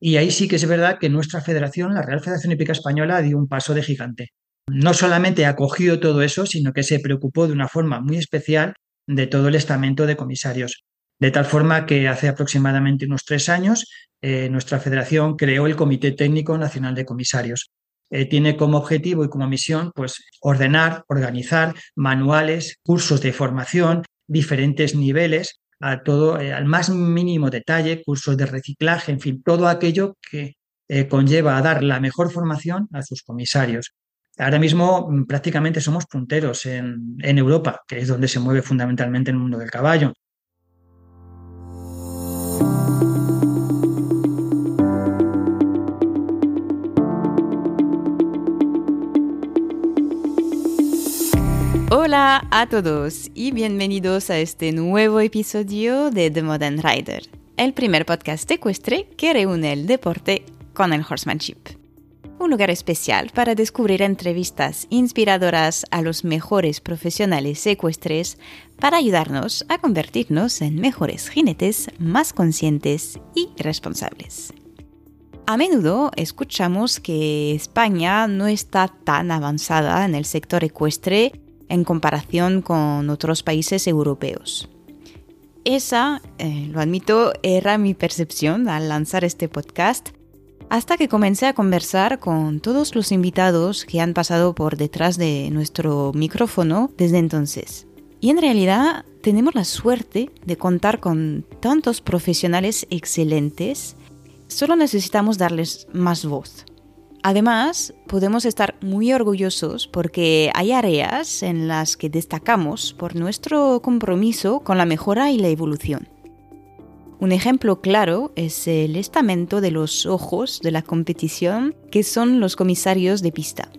Y ahí sí que es verdad que nuestra federación, la Real Federación Hípica Española, dio un paso de gigante. No solamente acogió todo eso, sino que se preocupó de una forma muy especial de todo el estamento de comisarios. De tal forma que hace aproximadamente unos tres años eh, nuestra federación creó el Comité Técnico Nacional de Comisarios. Eh, tiene como objetivo y como misión pues, ordenar, organizar manuales, cursos de formación, diferentes niveles, a todo, eh, al más mínimo detalle, cursos de reciclaje, en fin, todo aquello que conlleva a dar la mejor formación a sus comisarios. Ahora mismo mm, prácticamente somos punteros en, en Europa, que es donde se mueve fundamentalmente el mundo del caballo. Hola a todos y bienvenidos a este nuevo episodio de The Modern Rider, el primer podcast ecuestre que reúne el deporte con el horsemanship. Un lugar especial para descubrir entrevistas inspiradoras a los mejores profesionales ecuestres para ayudarnos a convertirnos en mejores jinetes más conscientes y responsables. A menudo escuchamos que España no está tan avanzada en el sector ecuestre en comparación con otros países europeos. Esa, eh, lo admito, era mi percepción al lanzar este podcast, hasta que comencé a conversar con todos los invitados que han pasado por detrás de nuestro micrófono desde entonces. Y en realidad tenemos la suerte de contar con tantos profesionales excelentes, solo necesitamos darles más voz. Además, podemos estar muy orgullosos porque hay áreas en las que destacamos por nuestro compromiso con la mejora y la evolución. Un ejemplo claro es el estamento de los ojos de la competición, que son los comisarios de pista.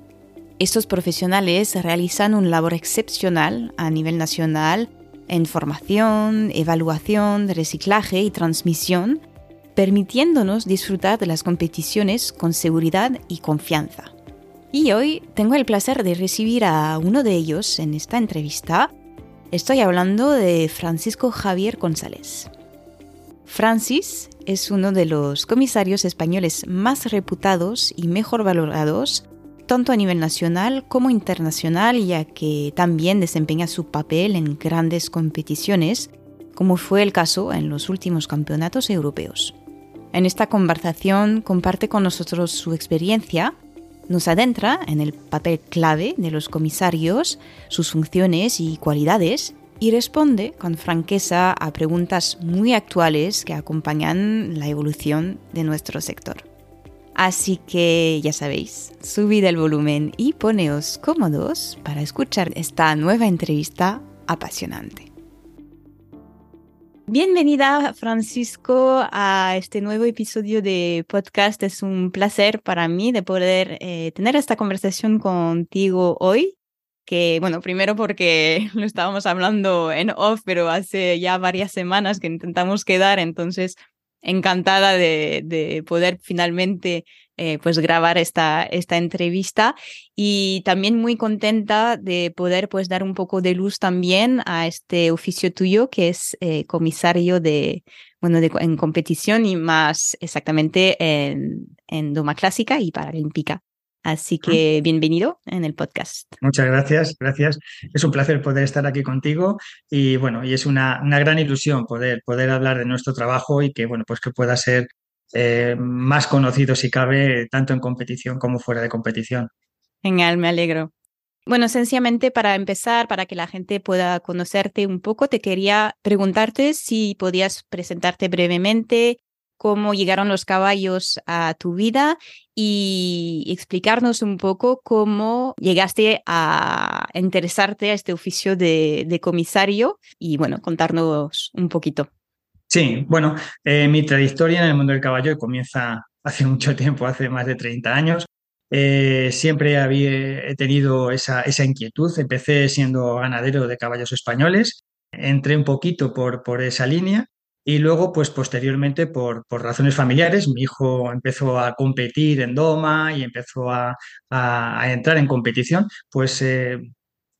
Estos profesionales realizan un labor excepcional a nivel nacional en formación, evaluación, reciclaje y transmisión permitiéndonos disfrutar de las competiciones con seguridad y confianza. Y hoy tengo el placer de recibir a uno de ellos en esta entrevista. Estoy hablando de Francisco Javier González. Francis es uno de los comisarios españoles más reputados y mejor valorados, tanto a nivel nacional como internacional, ya que también desempeña su papel en grandes competiciones, como fue el caso en los últimos campeonatos europeos. En esta conversación comparte con nosotros su experiencia, nos adentra en el papel clave de los comisarios, sus funciones y cualidades, y responde con franqueza a preguntas muy actuales que acompañan la evolución de nuestro sector. Así que ya sabéis, subid el volumen y poneos cómodos para escuchar esta nueva entrevista apasionante. Bienvenida, Francisco, a este nuevo episodio de podcast. Es un placer para mí de poder eh, tener esta conversación contigo hoy. Que, bueno, primero porque lo estábamos hablando en off, pero hace ya varias semanas que intentamos quedar, entonces encantada de, de poder finalmente eh, pues grabar esta, esta entrevista y también muy contenta de poder pues dar un poco de luz también a este oficio tuyo que es eh, comisario de, bueno, de, en competición y más exactamente en, en Doma Clásica y Paralímpica. Así ah. que bienvenido en el podcast. Muchas gracias, gracias. Es un placer poder estar aquí contigo y bueno, y es una, una gran ilusión poder, poder hablar de nuestro trabajo y que bueno, pues que pueda ser eh, más conocido si cabe, tanto en competición como fuera de competición. Genial, me alegro. Bueno, sencillamente para empezar, para que la gente pueda conocerte un poco, te quería preguntarte si podías presentarte brevemente cómo llegaron los caballos a tu vida y explicarnos un poco cómo llegaste a interesarte a este oficio de, de comisario y bueno, contarnos un poquito. Sí, bueno, eh, mi trayectoria en el mundo del caballo comienza hace mucho tiempo, hace más de 30 años. Eh, siempre había, he tenido esa, inquietud. Empecé siendo ganadero de caballos españoles, entré un poquito por, esa línea y luego, pues posteriormente, por, razones familiares, mi hijo empezó a competir en Doma y empezó a, a, entrar en competición, pues eh,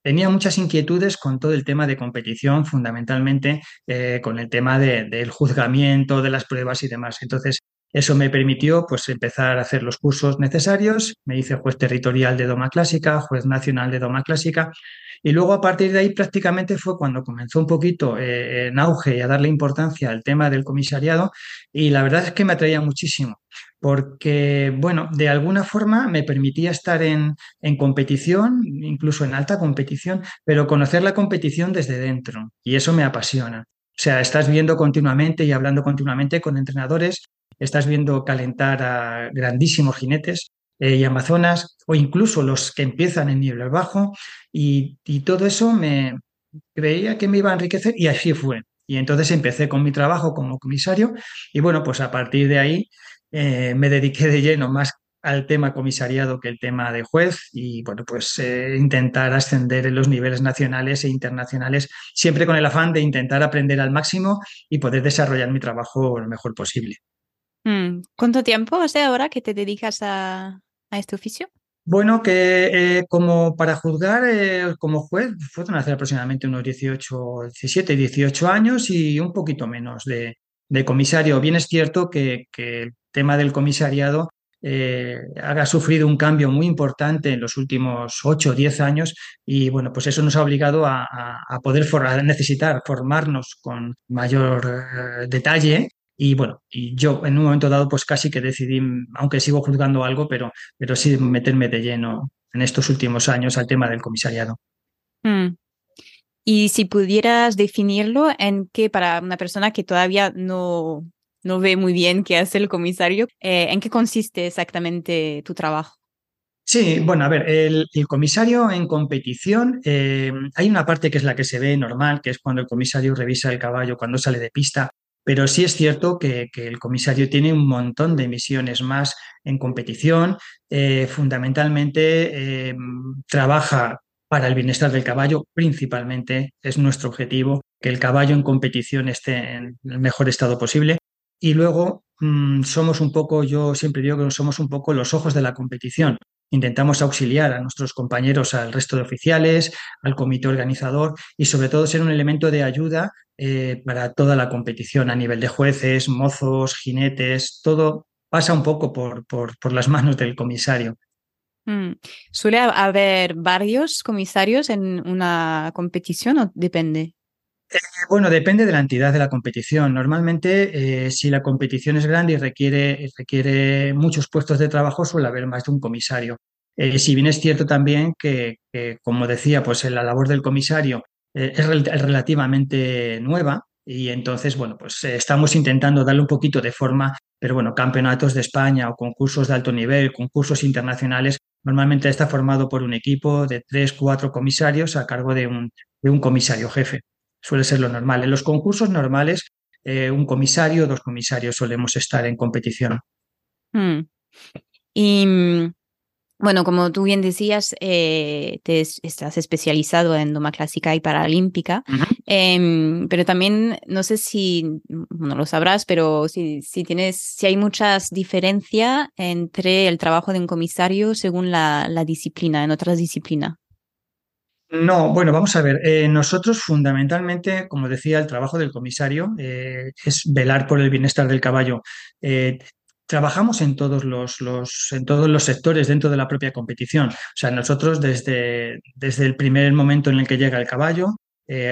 tenía muchas inquietudes con todo el tema de competición, fundamentalmente eh, con el tema del juzgamiento, de las pruebas y demás. Entonces, Eso me permitió pues, empezar a hacer los cursos necesarios. Me hice juez territorial de Doma Clásica, juez nacional de Doma Clásica. Y luego a partir de ahí prácticamente fue cuando comenzó un poquito eh, en auge y a darle importancia al tema del comisariado. Y la verdad es que me atraía muchísimo porque, bueno, de alguna forma me permitía estar en, en, competición, incluso en alta competición, pero conocer la competición desde dentro. Y eso me apasiona. O sea, estás viendo continuamente y hablando continuamente con entrenadores estás viendo calentar a grandísimos jinetes eh, y amazonas, o incluso los que empiezan en nivel bajo, y, todo eso me creía que me iba a enriquecer y así fue. Y entonces empecé con mi trabajo como comisario y bueno, pues a partir de ahí eh, me dediqué de lleno más al tema comisariado que el tema de juez y bueno, pues eh, intentar ascender en los niveles nacionales e internacionales, siempre con el afán de intentar aprender al máximo y poder desarrollar mi trabajo lo mejor posible. Mm, ¿Cuánto tiempo hace ahora que te dedicas a, este oficio? Bueno, que eh, como para juzgar eh, como juez, fueron hace aproximadamente unos 18, 17, 18 años y un poquito menos de, comisario. Bien es cierto que, el tema del comisariado eh, ha sufrido un cambio muy importante en los últimos 8 o 10 años y bueno, pues eso nos ha obligado a, poder a necesitar formarnos con mayor detalle y bueno, y yo en un momento dado pues casi que decidí, aunque sigo juzgando algo, pero, pero sí meterme de lleno en estos últimos años al tema del comisariado. Mm. Y si pudieras definirlo, ¿en qué para una persona que todavía no, no ve muy bien qué hace el comisario, eh, en qué consiste exactamente tu trabajo? Sí, bueno, a ver, el, comisario en competición, eh, hay una parte que es la que se ve normal, que es cuando el comisario revisa el caballo cuando sale de pista pero sí es cierto que, el comisario tiene un montón de misiones más en competición. Eh, fundamentalmente trabaja para el bienestar del caballo, principalmente es nuestro objetivo, que el caballo en competición esté en el mejor estado posible. Y luego mm, somos un poco, yo siempre digo que somos un poco los ojos de la competición. Intentamos auxiliar a nuestros compañeros, al resto de oficiales, al comité organizador y sobre todo ser un elemento de ayuda eh, para toda la competición a nivel de jueces, mozos, jinetes, todo pasa un poco por, por, las manos del comisario. Mm. ¿Suele haber varios comisarios en una competición o depende? Eh, bueno, depende de la entidad de la competición. Normalmente, eh, si la competición es grande y requiere, requiere muchos puestos de trabajo, suele haber más de un comisario. Eh, si bien es cierto también que, como decía, pues la labor del comisario es relativamente nueva y entonces, bueno, pues estamos intentando darle un poquito de forma, pero bueno, campeonatos de España o concursos de alto nivel, concursos internacionales, normalmente está formado por un equipo de tres, cuatro comisarios a cargo de un, de un comisario jefe suele ser lo normal. En los concursos normales, eh, un comisario, dos comisarios solemos estar en competición. Hmm. Y mm, bueno, como tú bien decías, eh, te estás especializado en doma clásica y paralímpica, em, pero también no sé si, no lo sabrás, pero si, si tienes, si hay muchas diferencias entre el trabajo de un comisario según la, la disciplina, en otras disciplinas. No, bueno, vamos a ver. Eh, nosotros fundamentalmente, como decía, el trabajo del comisario eh, es velar por el bienestar del caballo. Eh, trabajamos en todos los, en todos los sectores dentro de la propia competición. O sea, nosotros desde, desde el primer momento en el que llega el caballo,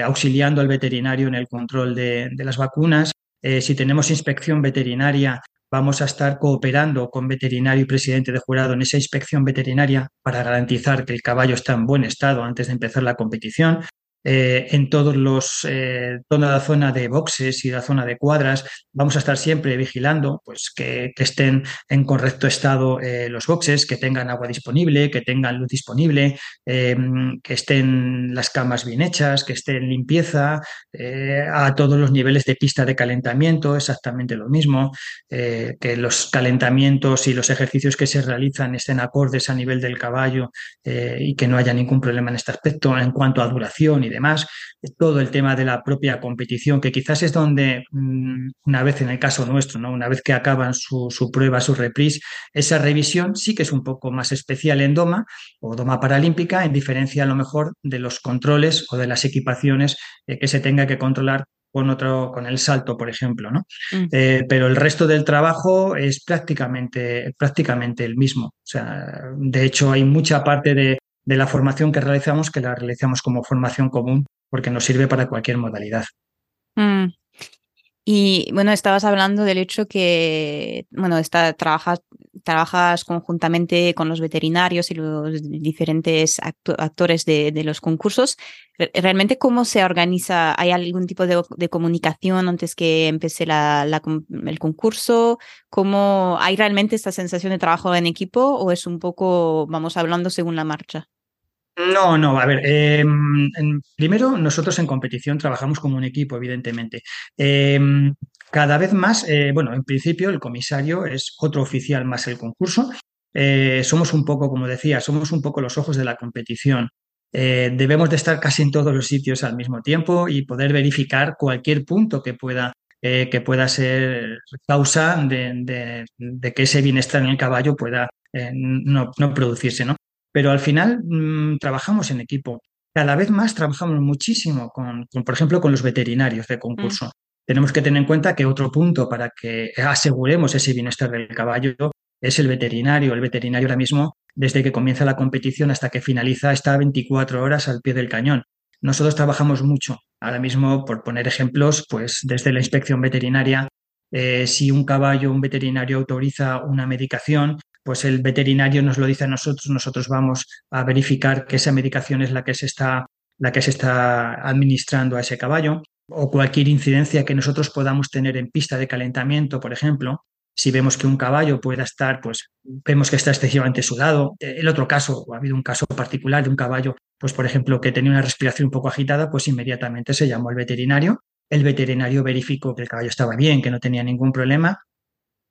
auxiliando al veterinario en el control de, de las vacunas, si tenemos inspección veterinaria Vamos a estar cooperando con veterinario y presidente de jurado en esa inspección veterinaria para garantizar que el caballo está en buen estado antes de empezar la competición. Eh, en todos los, eh, toda la zona de boxes y la zona de cuadras. Vamos a estar siempre vigilando pues, que, estén en correcto estado eh, los boxes, que tengan agua disponible, que tengan luz disponible, em, que estén las camas bien hechas, que estén en limpieza, a todos los niveles de pista de calentamiento, exactamente lo mismo, que los calentamientos y los ejercicios que se realizan estén acordes a nivel del caballo y que no haya ningún problema en este aspecto en cuanto a duración y demás, todo el tema de la propia competición, que quizás es donde, mm, una vez en el caso nuestro, ¿no? una vez que acaban su, prueba, su reprise, esa revisión sí que es un poco más especial en Doma o Doma Paralímpica, en diferencia a lo mejor de los controles o de las equipaciones eh, que se tenga que controlar con otro, con el salto, por ejemplo, ¿no? Mm. Eh, pero el resto del trabajo es prácticamente, prácticamente el mismo. O sea, de hecho, hay mucha parte de, la formación que realizamos que la realizamos como formación común porque nos sirve para cualquier modalidad. Mm. Y bueno, estabas hablando del hecho que, bueno, está, trabajas, trabajas conjuntamente con los veterinarios y los diferentes actores de, los concursos. ¿Realmente cómo se organiza? ¿Hay algún tipo de, comunicación antes que empiece el concurso? ¿Cómo hay realmente esta sensación de trabajo en equipo o es un poco, vamos hablando según la marcha? No, no, a ver, em, primero nosotros en competición trabajamos como un equipo, evidentemente. Em, cada vez más, eh, bueno, en principio el comisario es otro oficial más el concurso. Eh, somos un poco, como decía, somos un poco los ojos de la competición. Eh, debemos de estar casi en todos los sitios al mismo tiempo y poder verificar cualquier punto que pueda, que pueda ser causa de, que ese bienestar en el caballo pueda no, no producirse, ¿no? Pero al final mm, trabajamos en equipo. Cada vez más trabajamos muchísimo con, por ejemplo, con los veterinarios de concurso. Mm. Tenemos que tener en cuenta que otro punto para que aseguremos ese bienestar del caballo es el veterinario. El veterinario ahora mismo, desde que comienza la competición hasta que finaliza, está 24 horas al pie del cañón. Nosotros trabajamos mucho. Ahora mismo, por poner ejemplos, pues desde la inspección veterinaria, eh, si un caballo, un veterinario autoriza una medicación, pues el veterinario nos lo dice a nosotros, nosotros vamos a verificar que esa medicación es la que se está, la que se está administrando a ese caballo, o cualquier incidencia que nosotros podamos tener en pista de calentamiento, por ejemplo, si vemos que un caballo pueda estar, pues vemos que está excesivamente sudado. El otro caso, ha habido un caso particular de un caballo, pues por ejemplo, que tenía una respiración un poco agitada, pues inmediatamente se llamó al veterinario. El veterinario verificó que el caballo estaba bien, que no tenía ningún problema.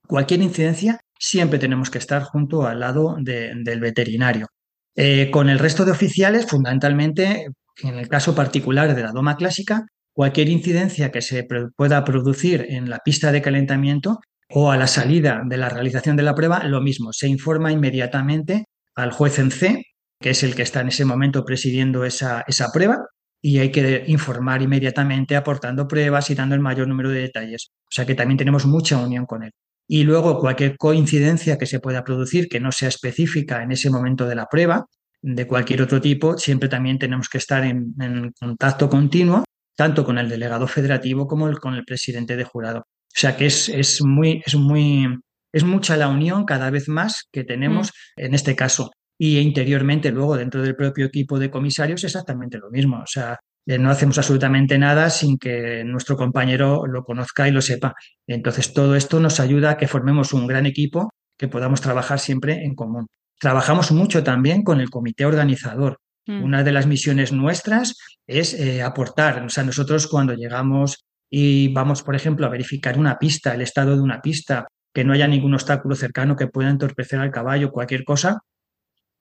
Cualquier incidencia siempre tenemos que estar junto al lado del veterinario. Eh, con el resto de oficiales, fundamentalmente, en el caso particular de la doma clásica, cualquier incidencia que se pueda producir en la pista de calentamiento o a la salida de la realización de la prueba, lo mismo, se informa inmediatamente al juez en C, que es el que está en ese momento presidiendo esa, esa prueba, y hay que informar inmediatamente aportando pruebas y dando el mayor número de detalles. O sea que también tenemos mucha unión con él. Y luego cualquier coincidencia que se pueda producir que no sea específica en ese momento de la prueba, de cualquier otro tipo, siempre también tenemos que estar en, contacto continuo, tanto con el delegado federativo como con el presidente de jurado. O sea que es, es, muy, es, muy, es mucha la unión cada vez más que tenemos mm. en este caso. Y interiormente, luego, dentro del propio equipo de comisarios, exactamente lo mismo. O sea, eh, no hacemos absolutamente nada sin que nuestro compañero lo conozca y lo sepa. Entonces, todo esto nos ayuda a que formemos un gran equipo que podamos trabajar siempre en común. Trabajamos mucho también con el comité organizador. Mm. Una de las misiones nuestras es eh, aportar. O sea, nosotros cuando llegamos y vamos, por ejemplo, a verificar una pista, el estado de una pista, que no haya ningún obstáculo cercano que pueda entorpecer al caballo, cualquier cosa,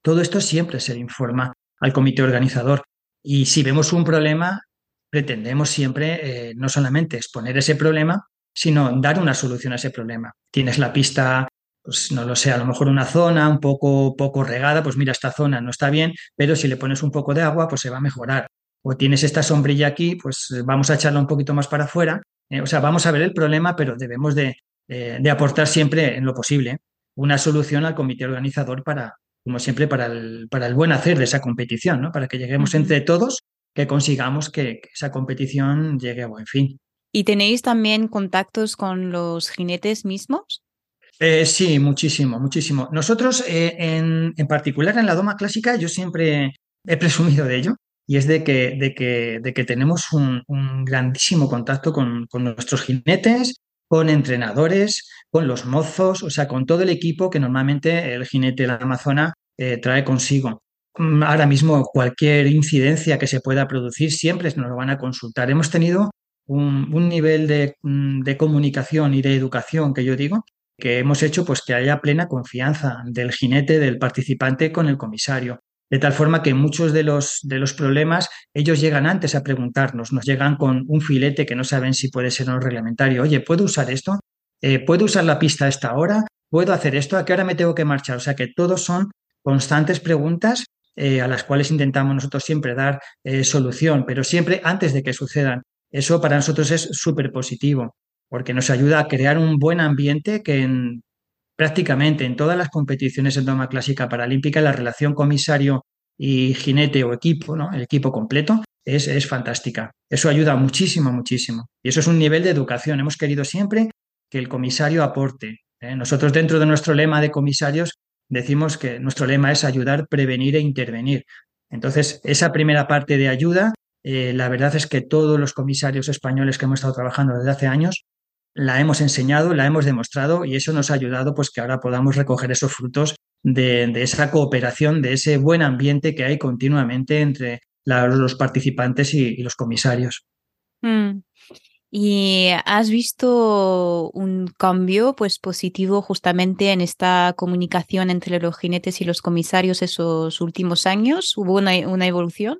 todo esto siempre se le informa al comité organizador. Y si vemos un problema, pretendemos siempre eh, no solamente exponer ese problema, sino dar una solución a ese problema. Tienes la pista, pues no lo sé, a lo mejor una zona un poco, poco regada, pues mira, esta zona no está bien, pero si le pones un poco de agua, pues se va a mejorar. O tienes esta sombrilla aquí, pues vamos a echarla un poquito más para afuera. Eh, o sea, vamos a ver el problema, pero debemos de, de aportar siempre en lo posible una solución al comité organizador para, como siempre, para el, para el buen hacer de esa competición, ¿no? Para que lleguemos entre todos, que consigamos que, esa competición llegue a buen fin. ¿Y tenéis también contactos con los jinetes mismos? Eh, sí, muchísimo, muchísimo. Nosotros, eh, en, en, particular en la Doma Clásica, yo siempre he presumido de ello, y es de que, de que, de que tenemos un, un grandísimo contacto con, con, nuestros jinetes, con entrenadores, con los mozos, o sea, con todo el equipo que normalmente el jinete de la Amazona eh, trae consigo. Mm, ahora mismo cualquier incidencia que se pueda producir siempre nos lo van a consultar. Hemos tenido un, nivel mm, de, comunicación y de educación que yo digo que hemos hecho pues que haya plena confianza del jinete, del participante con el comisario. De tal forma que muchos de los, de los problemas ellos llegan antes a preguntarnos, nos llegan con un filete que no saben si puede ser un reglamentario. Oye, ¿puedo usar esto? Eh, ¿Puedo usar la pista a esta hora? ¿Puedo hacer esto? ¿A qué hora me tengo que marchar? O sea que todos son constantes preguntas eh, a las cuales intentamos nosotros siempre dar eh, solución, pero siempre antes de que sucedan. Eso para nosotros es súper positivo, porque nos ayuda a crear un buen ambiente que en, prácticamente en todas las competiciones en doma clásica paralímpica la relación comisario y jinete o equipo, ¿no? el equipo completo, es, es fantástica. Eso ayuda muchísimo, muchísimo. Y eso es un nivel de educación. Hemos querido siempre que el comisario aporte. ¿eh? Nosotros dentro de nuestro lema de comisarios decimos que nuestro lema es ayudar, prevenir e intervenir. Entonces, esa primera parte de ayuda, eh, la verdad es que todos los comisarios españoles que hemos estado trabajando desde hace años, la hemos enseñado, la hemos demostrado y eso nos ha ayudado pues que ahora podamos recoger esos frutos de, esa cooperación, de ese buen ambiente que hay continuamente entre los participantes y, los comisarios. Mm. ¿Y has visto un cambio pues positivo justamente en esta comunicación entre los jinetes y los comisarios esos últimos años? ¿Hubo una, evolución?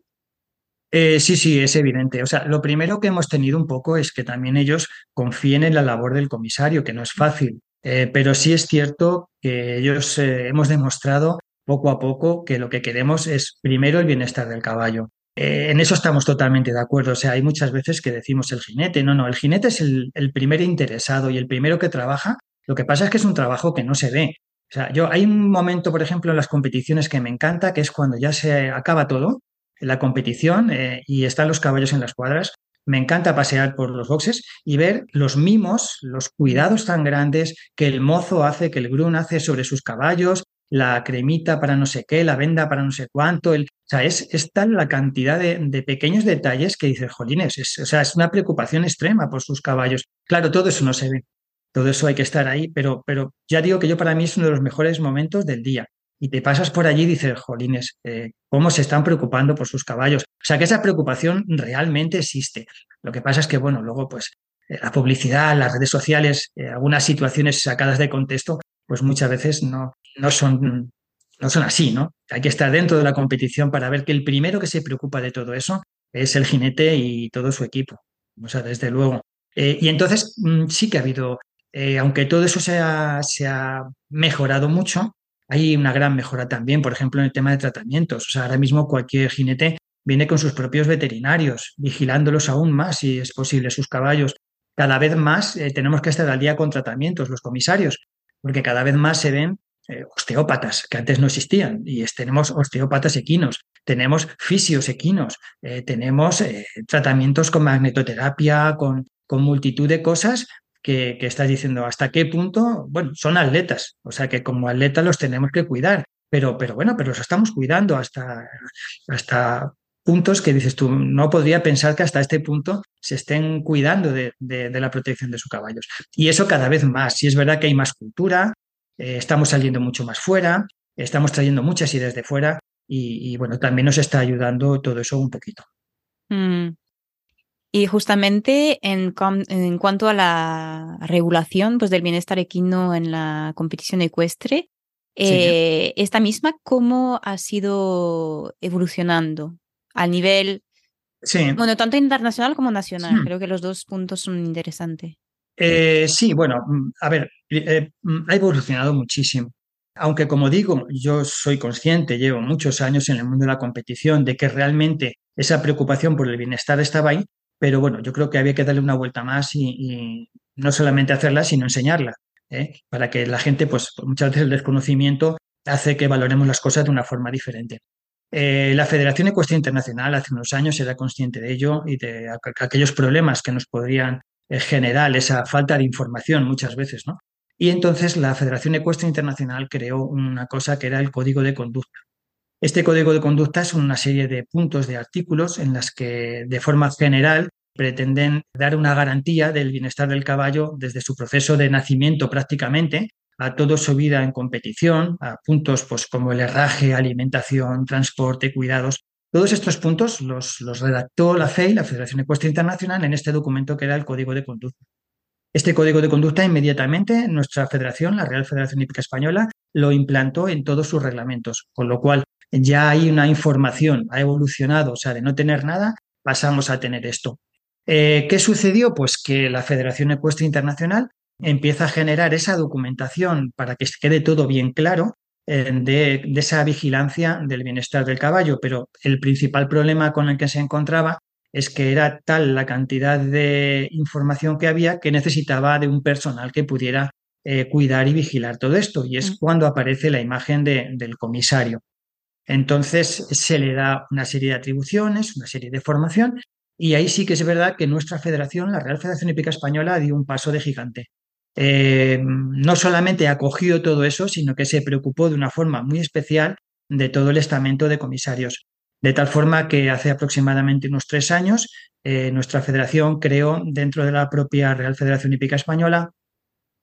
Eh, sí, sí, es evidente. O sea, lo primero que hemos tenido un poco es que también ellos confíen en la labor del comisario, que no es fácil. Eh, pero sí es cierto que ellos eh, hemos demostrado poco a poco que lo que queremos es primero el bienestar del caballo. Eh, en eso estamos totalmente de acuerdo. O sea, hay muchas veces que decimos el jinete. No, no, el jinete es el, primer interesado y el primero que trabaja. Lo que pasa es que es un trabajo que no se ve. O sea, yo hay un momento, por ejemplo, en las competiciones que me encanta, que es cuando ya se acaba todo, la competición eh, y están los caballos en las cuadras. Me encanta pasear por los boxes y ver los mimos, los cuidados tan grandes que el mozo hace, que el grun hace sobre sus caballos, la cremita para no sé qué, la venda para no sé cuánto. El, o sea, es, tal la cantidad de, pequeños detalles que dices, jolines, es, o sea, es una preocupación extrema por sus caballos. Claro, todo eso no se ve, todo eso hay que estar ahí, pero, pero ya digo que yo para mí es uno de los mejores momentos del día. Y te pasas por allí y dices, jolines, eh, ¿cómo se están preocupando por sus caballos? O sea, que esa preocupación realmente existe. Lo que pasa es que, bueno, luego, pues, eh, la publicidad, las redes sociales, eh, algunas situaciones sacadas de contexto, pues muchas veces no, no son, no son así, ¿no? Hay que estar dentro de la competición para ver que el primero que se preocupa de todo eso es el jinete y todo su equipo. O sea, desde luego. Eh, y entonces mm, sí que ha habido, eh, aunque todo eso se ha, se ha, mejorado mucho, hay una gran mejora también, por ejemplo, en el tema de tratamientos. O sea, ahora mismo cualquier jinete viene con sus propios veterinarios, vigilándolos aún más, si es posible, sus caballos. Cada vez más eh, tenemos que estar al día con tratamientos, los comisarios, porque cada vez más se ven eh, osteópatas, que antes no existían, y tenemos osteópatas equinos, tenemos fisios equinos, eh, tenemos eh, tratamientos con magnetoterapia, con, con multitud de cosas que, que, estás diciendo hasta qué punto, bueno, son atletas, o sea que como atletas los tenemos que cuidar, pero, pero bueno, pero los estamos cuidando hasta, hasta puntos que dices tú, no podría pensar que hasta este punto se estén cuidando de, de, de la protección de sus caballos. Y eso cada vez más, si es verdad que hay más cultura, eh, estamos saliendo mucho más fuera, estamos trayendo muchas ideas de fuera y, bueno, también nos está ayudando todo eso un poquito. Mm. Y justamente en, en, cuanto a la regulación pues, del bienestar equino en la competición ecuestre, eh, esta misma, ¿cómo ha sido evolucionando a nivel, sí. bueno, tanto internacional como nacional? Creo que los dos puntos son interesantes. Eh, sí, bueno, mm, a ver, eh, mm, ha evolucionado muchísimo. Aunque, como digo, yo soy consciente, llevo muchos años en el mundo de la competición, de que realmente esa preocupación por el bienestar estaba ahí, pero bueno, yo creo que había que darle una vuelta más y, no solamente hacerla, sino enseñarla, ¿eh? para que la gente, pues muchas veces el desconocimiento hace que valoremos las cosas de una forma diferente. la Federación Ecuestre Internacional hace unos años era consciente de ello y de aquellos problemas que nos podrían general, esa falta de información muchas veces, ¿no? Y entonces la Federación Ecuestre Internacional creó una cosa que era el Código de Conducta. Este Código de Conducta es una serie de puntos, de artículos en las que de forma general pretenden dar una garantía del bienestar del caballo desde su proceso de nacimiento prácticamente a toda su vida en competición, a puntos pues, como el herraje, alimentación, transporte, cuidados, todos estos puntos los, redactó la FEI, la Federación Ecuestre Internacional, en este documento que era el Código de Conducta. Este Código de Conducta inmediatamente nuestra federación, la Real Federación Hípica Española, lo implantó en todos sus reglamentos, con lo cual ya hay una información, ha evolucionado, o sea, de no tener nada, pasamos a tener esto. Eh, ¿Qué sucedió? Pues que la Federación Ecuestre Internacional empieza a generar esa documentación para que quede todo bien claro de, esa vigilancia del bienestar del caballo, pero el principal problema con el que se encontraba es que era tal la cantidad de información que había que necesitaba de un personal que pudiera eh, cuidar y vigilar todo esto. Y es mm. cuando aparece la imagen del comisario. Entonces se le da una serie de atribuciones, una serie de formación, y ahí sí que es verdad que nuestra federación, la Real Federación Hípica Española, dio un paso de gigante. Eh, no solamente acogió todo eso, sino que se preocupó de una forma muy especial de todo el estamento de comisarios. De tal forma que hace aproximadamente unos tres años eh, nuestra federación creó, dentro de la propia Real Federación Hípica Española,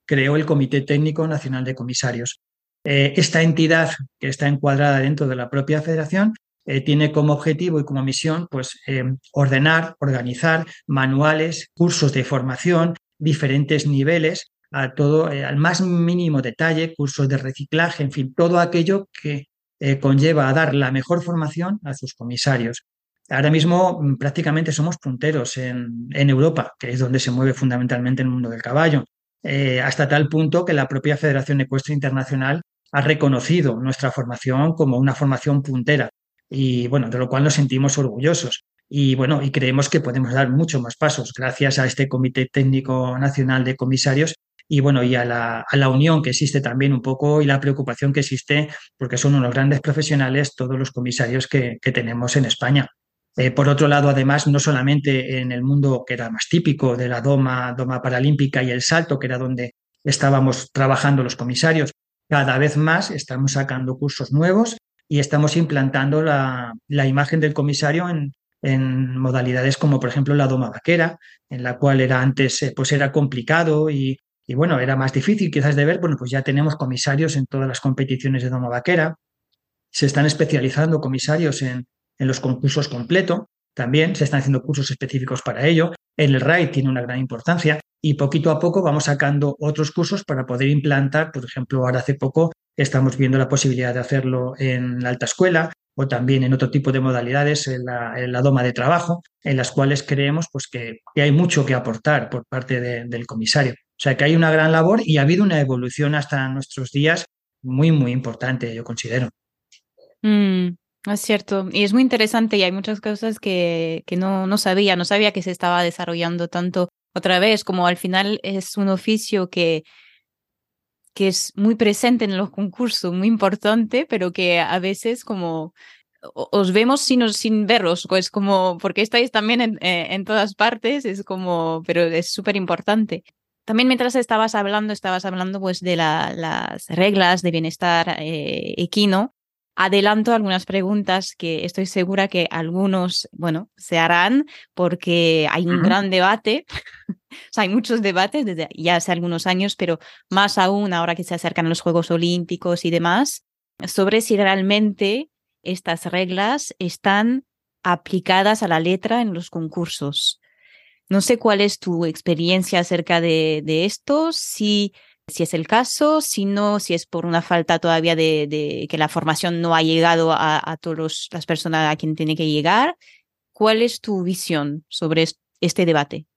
creó el Comité Técnico Nacional de Comisarios. Eh, esta entidad que está encuadrada dentro de la propia federación tiene como objetivo y como misión pues, ordenar, organizar manuales, cursos de formación, diferentes niveles, a todo, al más mínimo detalle, cursos de reciclaje, en fin, todo aquello que eh, conlleva a dar la mejor formación a sus comisarios. Ahora mismo mm, prácticamente somos punteros en, Europa, que es donde se mueve fundamentalmente el mundo del caballo, eh, hasta tal punto que la propia Federación Ecuestre Internacional ha reconocido nuestra formación como una formación puntera y bueno, de lo cual nos sentimos orgullosos. Y bueno, y creemos que podemos dar muchos más pasos gracias a este Comité Técnico Nacional de Comisarios y bueno, y a la, a la, unión que existe también un poco y la preocupación que existe, porque son unos grandes profesionales todos los comisarios que, que tenemos en España. Eh, por otro lado, además, no solamente en el mundo que era más típico de la doma, doma paralímpica y el salto, que era donde estábamos trabajando los comisarios, cada vez más estamos sacando cursos nuevos y estamos implantando la, la imagen del comisario en, en modalidades como por ejemplo la doma vaquera, en la cual era antes eh, pues era complicado y, y bueno, era más difícil quizás de ver, bueno, pues ya tenemos comisarios en todas las competiciones de doma vaquera, se están especializando comisarios en, en los concursos completo, también se están haciendo cursos específicos para ello, el RAID tiene una gran importancia y poquito a poco vamos sacando otros cursos para poder implantar, por ejemplo, ahora hace poco estamos viendo la posibilidad de hacerlo en la alta escuela o también en otro tipo de modalidades, en la, doma de trabajo, en las cuales creemos pues, que, hay mucho que aportar por parte del comisario. O sea que hay una gran labor y ha habido una evolución hasta nuestros días muy, muy importante, yo considero. Mm, es cierto, y es muy interesante y hay muchas cosas que, que no, no sabía, no sabía que se estaba desarrollando tanto otra vez, como al final es un oficio que, que es muy presente en los concursos, muy importante, pero que a veces como os vemos sin, sin veros, pues como, porque estáis también en, eh, en todas partes, es como, pero es súper importante. También mientras estabas hablando, estabas hablando pues de las reglas de bienestar eh, equino. Adelanto algunas preguntas que estoy segura que algunos, bueno, se harán porque hay un gran debate. o sea, hay muchos debates desde ya hace algunos años, pero más aún ahora que se acercan los Juegos Olímpicos y demás, sobre si realmente estas reglas están aplicadas a la letra en los concursos. No sé cuál es tu experiencia acerca de, esto, si, si es el caso, si no, si es por una falta todavía de, que la formación no ha llegado a, a todas las personas a quien tiene que llegar. ¿Cuál es tu visión sobre este debate?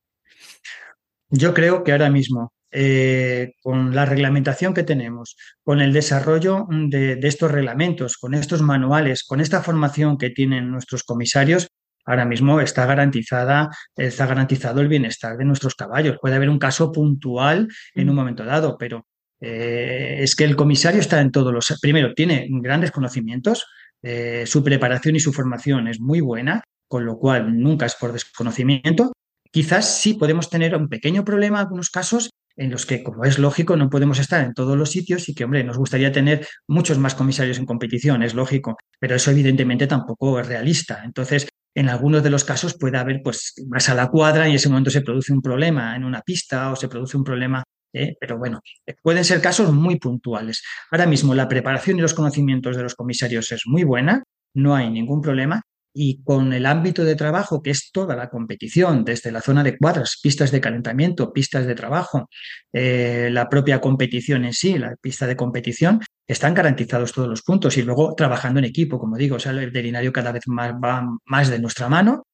Yo creo que ahora mismo, eh, con la reglamentación que tenemos, con el desarrollo de, estos reglamentos, con estos manuales, con esta formación que tienen nuestros comisarios, ahora mismo está garantizada, está garantizado el bienestar de nuestros caballos. Puede haber un caso puntual en un momento dado, pero eh, es que el comisario está en todos los. Primero, tiene grandes conocimientos, eh, su preparación y su formación es muy buena, con lo cual nunca es por desconocimiento. Quizás sí podemos tener un pequeño problema en algunos casos en los que, como es lógico, no podemos estar en todos los sitios y que, hombre, nos gustaría tener muchos más comisarios en competición, es lógico, pero eso evidentemente tampoco es realista. Entonces, en algunos de los casos puede haber pues más a la cuadra y en ese momento se produce un problema en una pista o se produce un problema, ¿eh? pero bueno, pueden ser casos muy puntuales. Ahora mismo la preparación y los conocimientos de los comisarios es muy buena, no hay ningún problema y con el ámbito de trabajo que es toda la competición, desde la zona de cuadras, pistas de calentamiento, pistas de trabajo, eh, la propia competición en sí, la pista de competición, están garantizados todos los puntos y luego trabajando en equipo, como digo, o sea, el veterinario cada vez más va más de nuestra mano,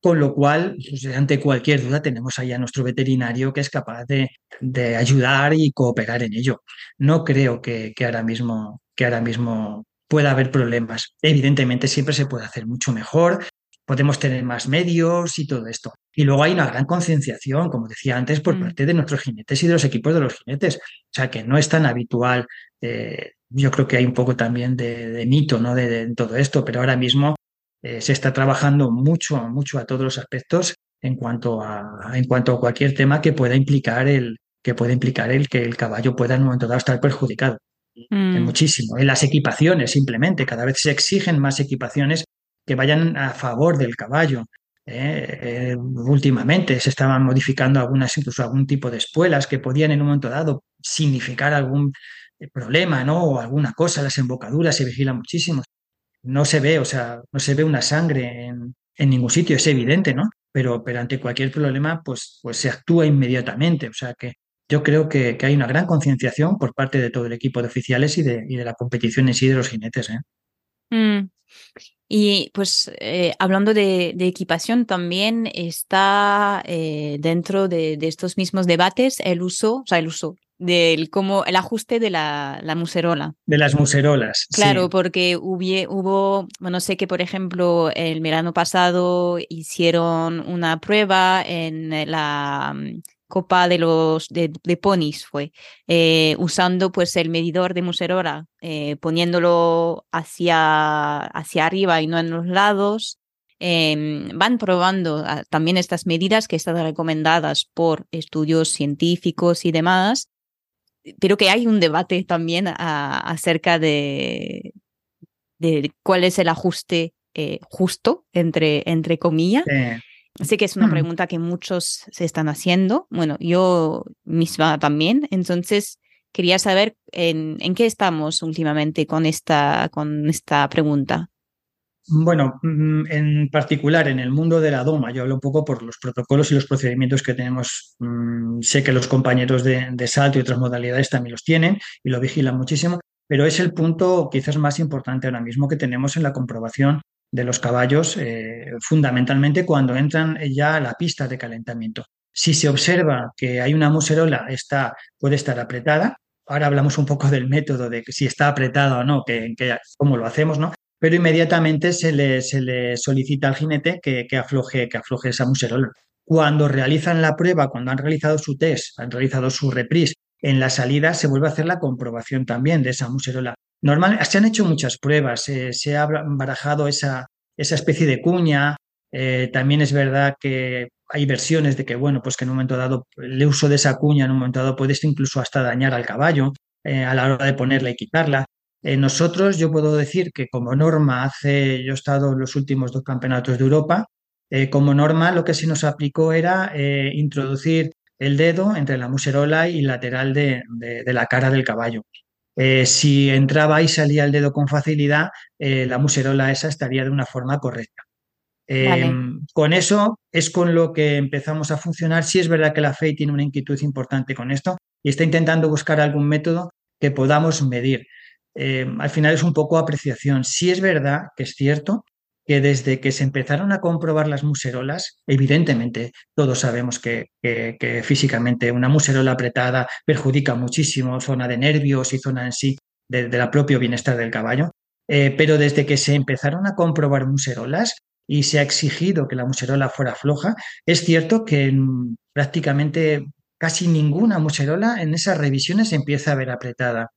con lo cual, pues, ante cualquier duda, tenemos ahí a nuestro veterinario que es capaz de, de ayudar y cooperar en ello. No creo que, que, ahora mismo, que ahora mismo pueda haber problemas. Evidentemente, siempre se puede hacer mucho mejor podemos tener más medios y todo esto. Y luego hay una gran concienciación, como decía antes, por mm. parte de nuestros jinetes y de los equipos de los jinetes. O sea, que no es tan habitual. Eh, yo creo que hay un poco también de, mito ¿no? De, todo esto, pero ahora mismo eh, se está trabajando mucho, mucho a todos los aspectos en cuanto a, en cuanto a cualquier tema que pueda implicar el que implicar el que el caballo pueda en un momento dado estar perjudicado. Mm. muchísimo. En las equipaciones, simplemente, cada vez se exigen más equipaciones que vayan a favor del caballo. ¿eh? Eh, últimamente se estaban modificando algunas, incluso algún tipo de espuelas que podían en un momento dado significar algún problema, ¿no? O alguna cosa, las embocaduras se vigilan muchísimo. No se ve, o sea, no se ve una sangre en, ningún sitio, es evidente, ¿no? Pero, pero ante cualquier problema, pues, pues se actúa inmediatamente. O sea que yo creo que, hay una gran concienciación por parte de todo el equipo de oficiales y de, y de la competición en sí de los jinetes. ¿eh? Mm. Y pues eh, hablando de, equipación, también está eh, dentro de, estos mismos debates el uso, o sea, el uso del como el ajuste de la, la muserola. De las muserolas. Claro, porque hubo, hubo, bueno, sé que por ejemplo el verano pasado hicieron una prueba en la Copa de los de, ponis fue, eh, usando pues el medidor de Muserora, eh, poniéndolo hacia, hacia arriba y no en los lados. Em, van probando ah, también estas medidas que están recomendadas por estudios científicos y demás, pero que hay un debate también acerca de, de cuál es el ajuste eh, justo, entre, entre comillas. Sé que es una mm. pregunta que muchos se están haciendo. Bueno, yo misma también. Entonces, quería saber en, qué estamos últimamente con esta, con esta pregunta. Bueno, mm, en particular en el mundo de la doma, yo hablo un poco por los protocolos y los procedimientos que tenemos. Mm, sé que los compañeros de, salto y otras modalidades también los tienen y lo vigilan muchísimo, pero es el punto quizás más importante ahora mismo que tenemos en la comprobación de los caballos, eh, fundamentalmente cuando entran ya a la pista de calentamiento. Si se observa que hay una muserola, está, puede estar apretada. Ahora hablamos un poco del método de si está apretada o no, que, cómo lo hacemos, ¿no? Pero inmediatamente se le, se le solicita al jinete que, que, afloje, que afloje esa muserola. Cuando realizan la prueba, cuando han realizado su test, han realizado su reprise, en la salida se vuelve a hacer la comprobación también de esa muserola. Normal, se han hecho muchas pruebas, eh, se ha barajado esa, esa especie de cuña. Eh, también es verdad que hay versiones de que, bueno, pues que en un momento dado el uso de esa cuña en un momento dado puede incluso hasta dañar al caballo eh, a la hora de ponerla y quitarla. Nosotros, yo puedo decir que como norma, hace, yo he estado en los últimos dos campeonatos de Europa, como norma lo que se nos aplicó era introducir el dedo entre la muserola y lateral de la cara del caballo. Eh, si entraba y salía el dedo con facilidad, eh, la muserola esa estaría de una forma correcta. Em, con eso es con lo que empezamos a funcionar. Sí es verdad que la FEI tiene una inquietud importante con esto y está intentando buscar algún método que podamos medir. Em, al final es un poco apreciación. Sí es verdad que es cierto que desde que se empezaron a comprobar las muserolas, evidentemente todos sabemos que, físicamente una muserola apretada perjudica muchísimo zona de nervios y zona en sí de, la propio bienestar del caballo, eh, pero desde que se empezaron a comprobar muserolas y se ha exigido que la muserola fuera floja, es cierto que prácticamente casi ninguna muserola en esas revisiones empieza a ver apretada.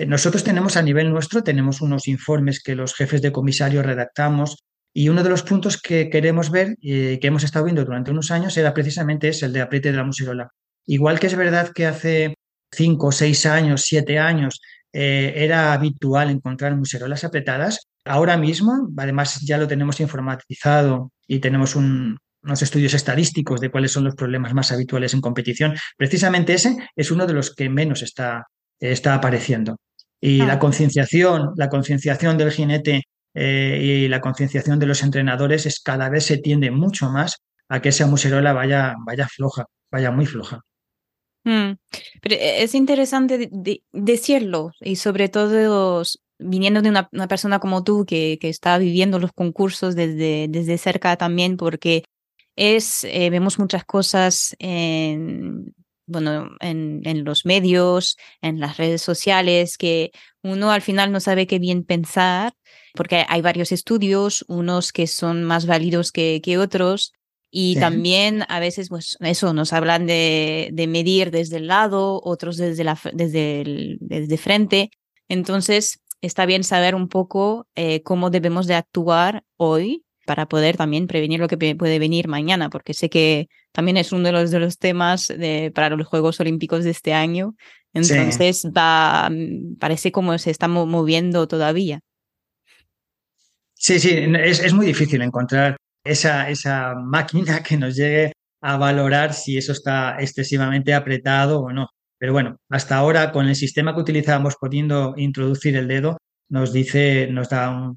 Eh, nosotros tenemos a nivel nuestro, tenemos unos informes que los jefes de comisario redactamos y uno de los puntos que queremos ver, y que hemos estado viendo durante unos años, era precisamente ese, el de apriete de la muserola. Igual que es verdad que hace cinco, seis años, siete años, eh, era habitual encontrar muserolas apretadas, ahora mismo, además ya lo tenemos informatizado y tenemos unos estudios estadísticos de cuáles son los problemas más habituales en competición, precisamente ese es uno de los que menos está, está apareciendo. Y la concienciación, la concienciación del jinete eh, y la concienciación de los entrenadores es cada vez se tiende mucho más a que esa muserola vaya, vaya floja, vaya muy floja. Mm, pero e, es interesante decirlo y sobre todo viniendo de una, persona como tú que, que, está viviendo los concursos desde, desde cerca también porque es, eh, vemos muchas cosas en, bueno, en, en, los medios, en las redes sociales, que uno al final no sabe qué bien pensar porque hay varios estudios, unos que son más válidos que, que otros. Y también a veces, pues eso, nos hablan de, de medir desde el lado, otros desde, la, desde, el, desde frente. Entonces, está bien saber un poco eh, cómo debemos de actuar hoy para poder también prevenir lo que puede venir mañana, porque sé que también es uno de los, de los temas de, para los Juegos Olímpicos de este año. Entonces, va, mm, parece como se está moviendo todavía. Sí, sí, es, es muy difícil encontrar esa, esa máquina que nos llegue a valorar si eso está excesivamente apretado o no. Pero bueno, hasta ahora con el sistema que utilizábamos pudiendo introducir el dedo, nos dice, nos da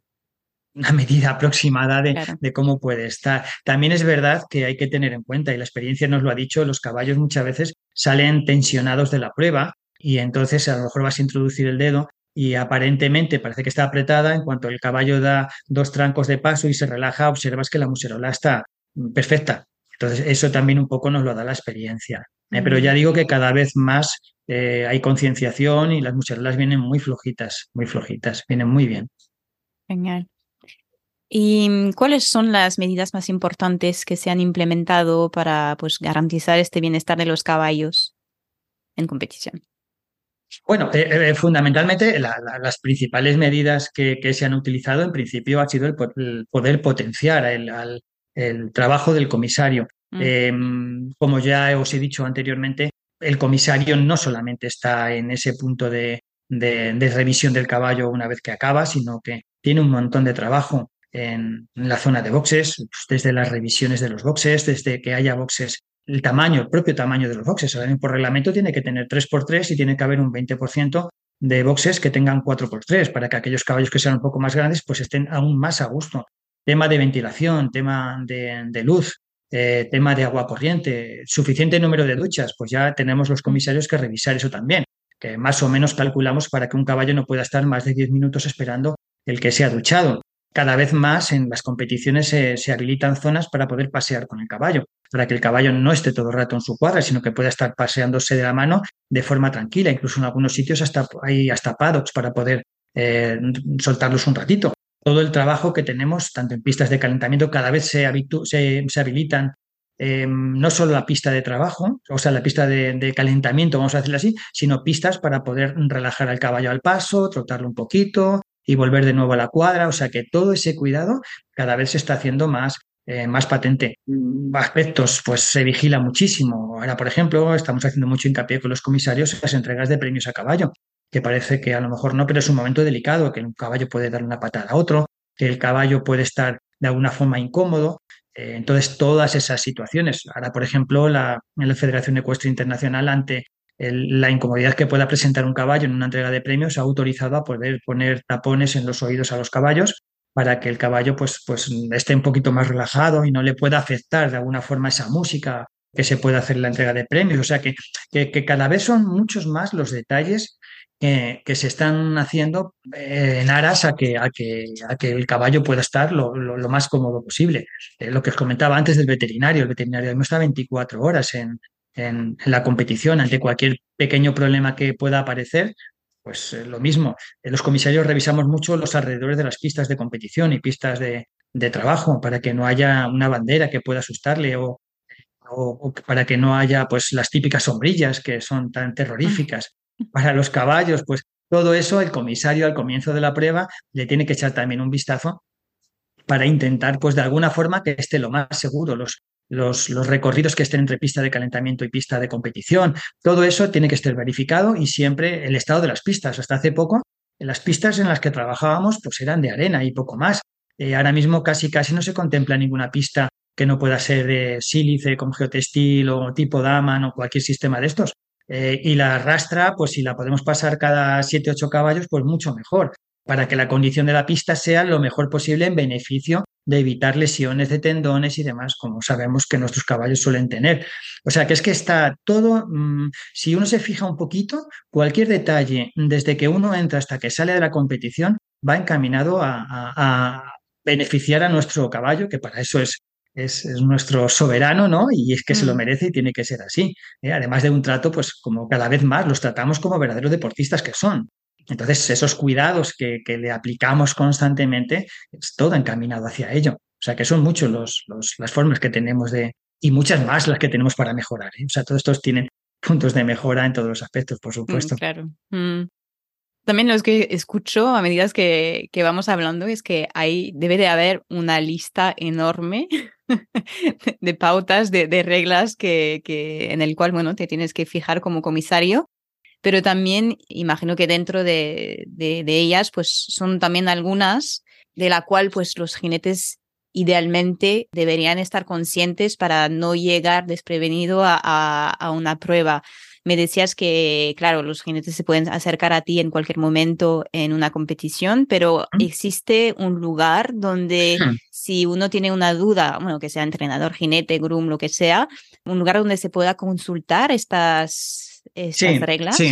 una medida aproximada de, de, cómo puede estar. También es verdad que hay que tener en cuenta, y la experiencia nos lo ha dicho, los caballos muchas veces salen tensionados de la prueba y entonces a lo mejor vas a introducir el dedo y aparentemente parece que está apretada. En cuanto el caballo da dos trancos de paso y se relaja, observas que la muserola está perfecta. Entonces, eso también un poco nos lo da la experiencia. ¿eh? Pero ya digo que cada vez más eh, hay concienciación y las muserolas vienen muy flojitas, muy flojitas, vienen muy bien. Genial. ¿Y cuáles son las medidas más importantes que se han implementado para pues, garantizar este bienestar de los caballos en competición? Bueno, eh, eh, fundamentalmente las principales medidas que, se han utilizado en principio ha sido el, poder potenciar el, trabajo del comisario. Mm. Em, como ya os he dicho anteriormente, el comisario no solamente está en ese punto de, revisión del caballo una vez que acaba, sino que tiene un montón de trabajo en, la zona de boxes, pues, desde las revisiones de los boxes, desde que haya boxes el tamaño, el propio tamaño de los boxes. Por reglamento tiene que tener 3x3 y tiene que haber un 20% de boxes que tengan 4x3 para que aquellos caballos que sean un poco más grandes pues estén aún más a gusto. Tema de ventilación, tema de, luz, eh, tema de agua corriente, suficiente número de duchas, pues ya tenemos los comisarios que revisar eso también, que más o menos calculamos para que un caballo no pueda estar más de 10 minutos esperando el que sea duchado cada vez más en las competiciones se, habilitan zonas para poder pasear con el caballo, para que el caballo no esté todo el rato en su cuadra, sino que pueda estar paseándose de la mano de forma tranquila. Incluso en algunos sitios hasta, hay hasta paddocks para poder eh, soltarlos un ratito. Todo el trabajo que tenemos, tanto en pistas de calentamiento, cada vez se, se, habilitan eh, no solo la pista de trabajo, o sea, la pista de, de, calentamiento, vamos a decirlo así, sino pistas para poder relajar al caballo al paso, trotarlo un poquito, y volver de nuevo a la cuadra. O sea que todo ese cuidado cada vez se está haciendo más, eh, más patente. Mm, aspectos, pues se vigila muchísimo. Ahora, por ejemplo, estamos haciendo mucho hincapié con los comisarios en las entregas de premios a caballo, que parece que a lo mejor no, pero es un momento delicado, que un caballo puede dar una patada a otro, que el caballo puede estar de alguna forma incómodo. Eh, entonces, todas esas situaciones. Ahora, por ejemplo, la, Federación Ecuestre Internacional, ante la incomodidad que pueda presentar un caballo en una entrega de premios ha autorizado a poder poner tapones en los oídos a los caballos para que el caballo pues, pues esté un poquito más relajado y no le pueda afectar de alguna forma esa música que se puede hacer en la entrega de premios. O sea que, que, cada vez son muchos más los detalles que, se están haciendo eh, en aras a que, a que, a que el caballo pueda estar lo, lo, más cómodo posible. Eh, lo que os comentaba antes del veterinario, el veterinario está 24 horas en, en, la competición ante cualquier pequeño problema que pueda aparecer, pues eh, lo mismo. Los comisarios revisamos mucho los alrededores de las pistas de competición y pistas de, trabajo para que no haya una bandera que pueda asustarle o, o, para que no haya pues las típicas sombrillas que son tan terroríficas. Para los caballos, pues todo eso el comisario al comienzo de la prueba le tiene que echar también un vistazo para intentar, pues de alguna forma, que esté lo más seguro. Los, los, recorridos que estén entre pista de calentamiento y pista de competición. Todo eso tiene que estar verificado y siempre el estado de las pistas. Hasta hace poco, las pistas en las que trabajábamos pues eran de arena y poco más. Eh, ahora mismo casi casi no se contempla ninguna pista que no pueda ser de sílice, como geotextil o tipo Daman o cualquier sistema de estos. Eh, y la rastra, pues si la podemos pasar cada 7-8 caballos, pues mucho mejor, para que la condición de la pista sea lo mejor posible en beneficio de evitar lesiones de tendones y demás, como sabemos que nuestros caballos suelen tener. O sea, que es que está todo, mm, si uno se fija un poquito, cualquier detalle, desde que uno entra hasta que sale de la competición, va encaminado a, beneficiar a nuestro caballo, que para eso es, es, nuestro soberano, ¿no? Y es que se lo mm. merece y tiene que ser así. ¿eh? Además de un trato, pues como cada vez más los tratamos como verdaderos deportistas que son. Entonces, esos cuidados que, le aplicamos constantemente, es todo encaminado hacia ello. O sea, que son muchos los, las formas que tenemos de, y muchas más las que tenemos para mejorar. ¿eh? O sea, todos estos tienen puntos de mejora en todos los aspectos, por mm, supuesto. claro. Mm. También lo que escucho a medida que, que, vamos hablando es que hay, debe de haber una lista enorme de pautas, de, de reglas que, que, en el cual, bueno, te tienes que fijar como comisario pero también imagino que dentro de, de, ellas, pues son también algunas de la cual pues los jinetes idealmente deberían estar conscientes para no llegar desprevenido a, a, una prueba. Me decías que, claro, los jinetes se pueden acercar a ti en cualquier momento en una competición, pero existe un lugar donde si uno tiene una duda, bueno, que sea entrenador, jinete, groom, lo que sea, un lugar donde se pueda consultar estas estas reglas? Sí.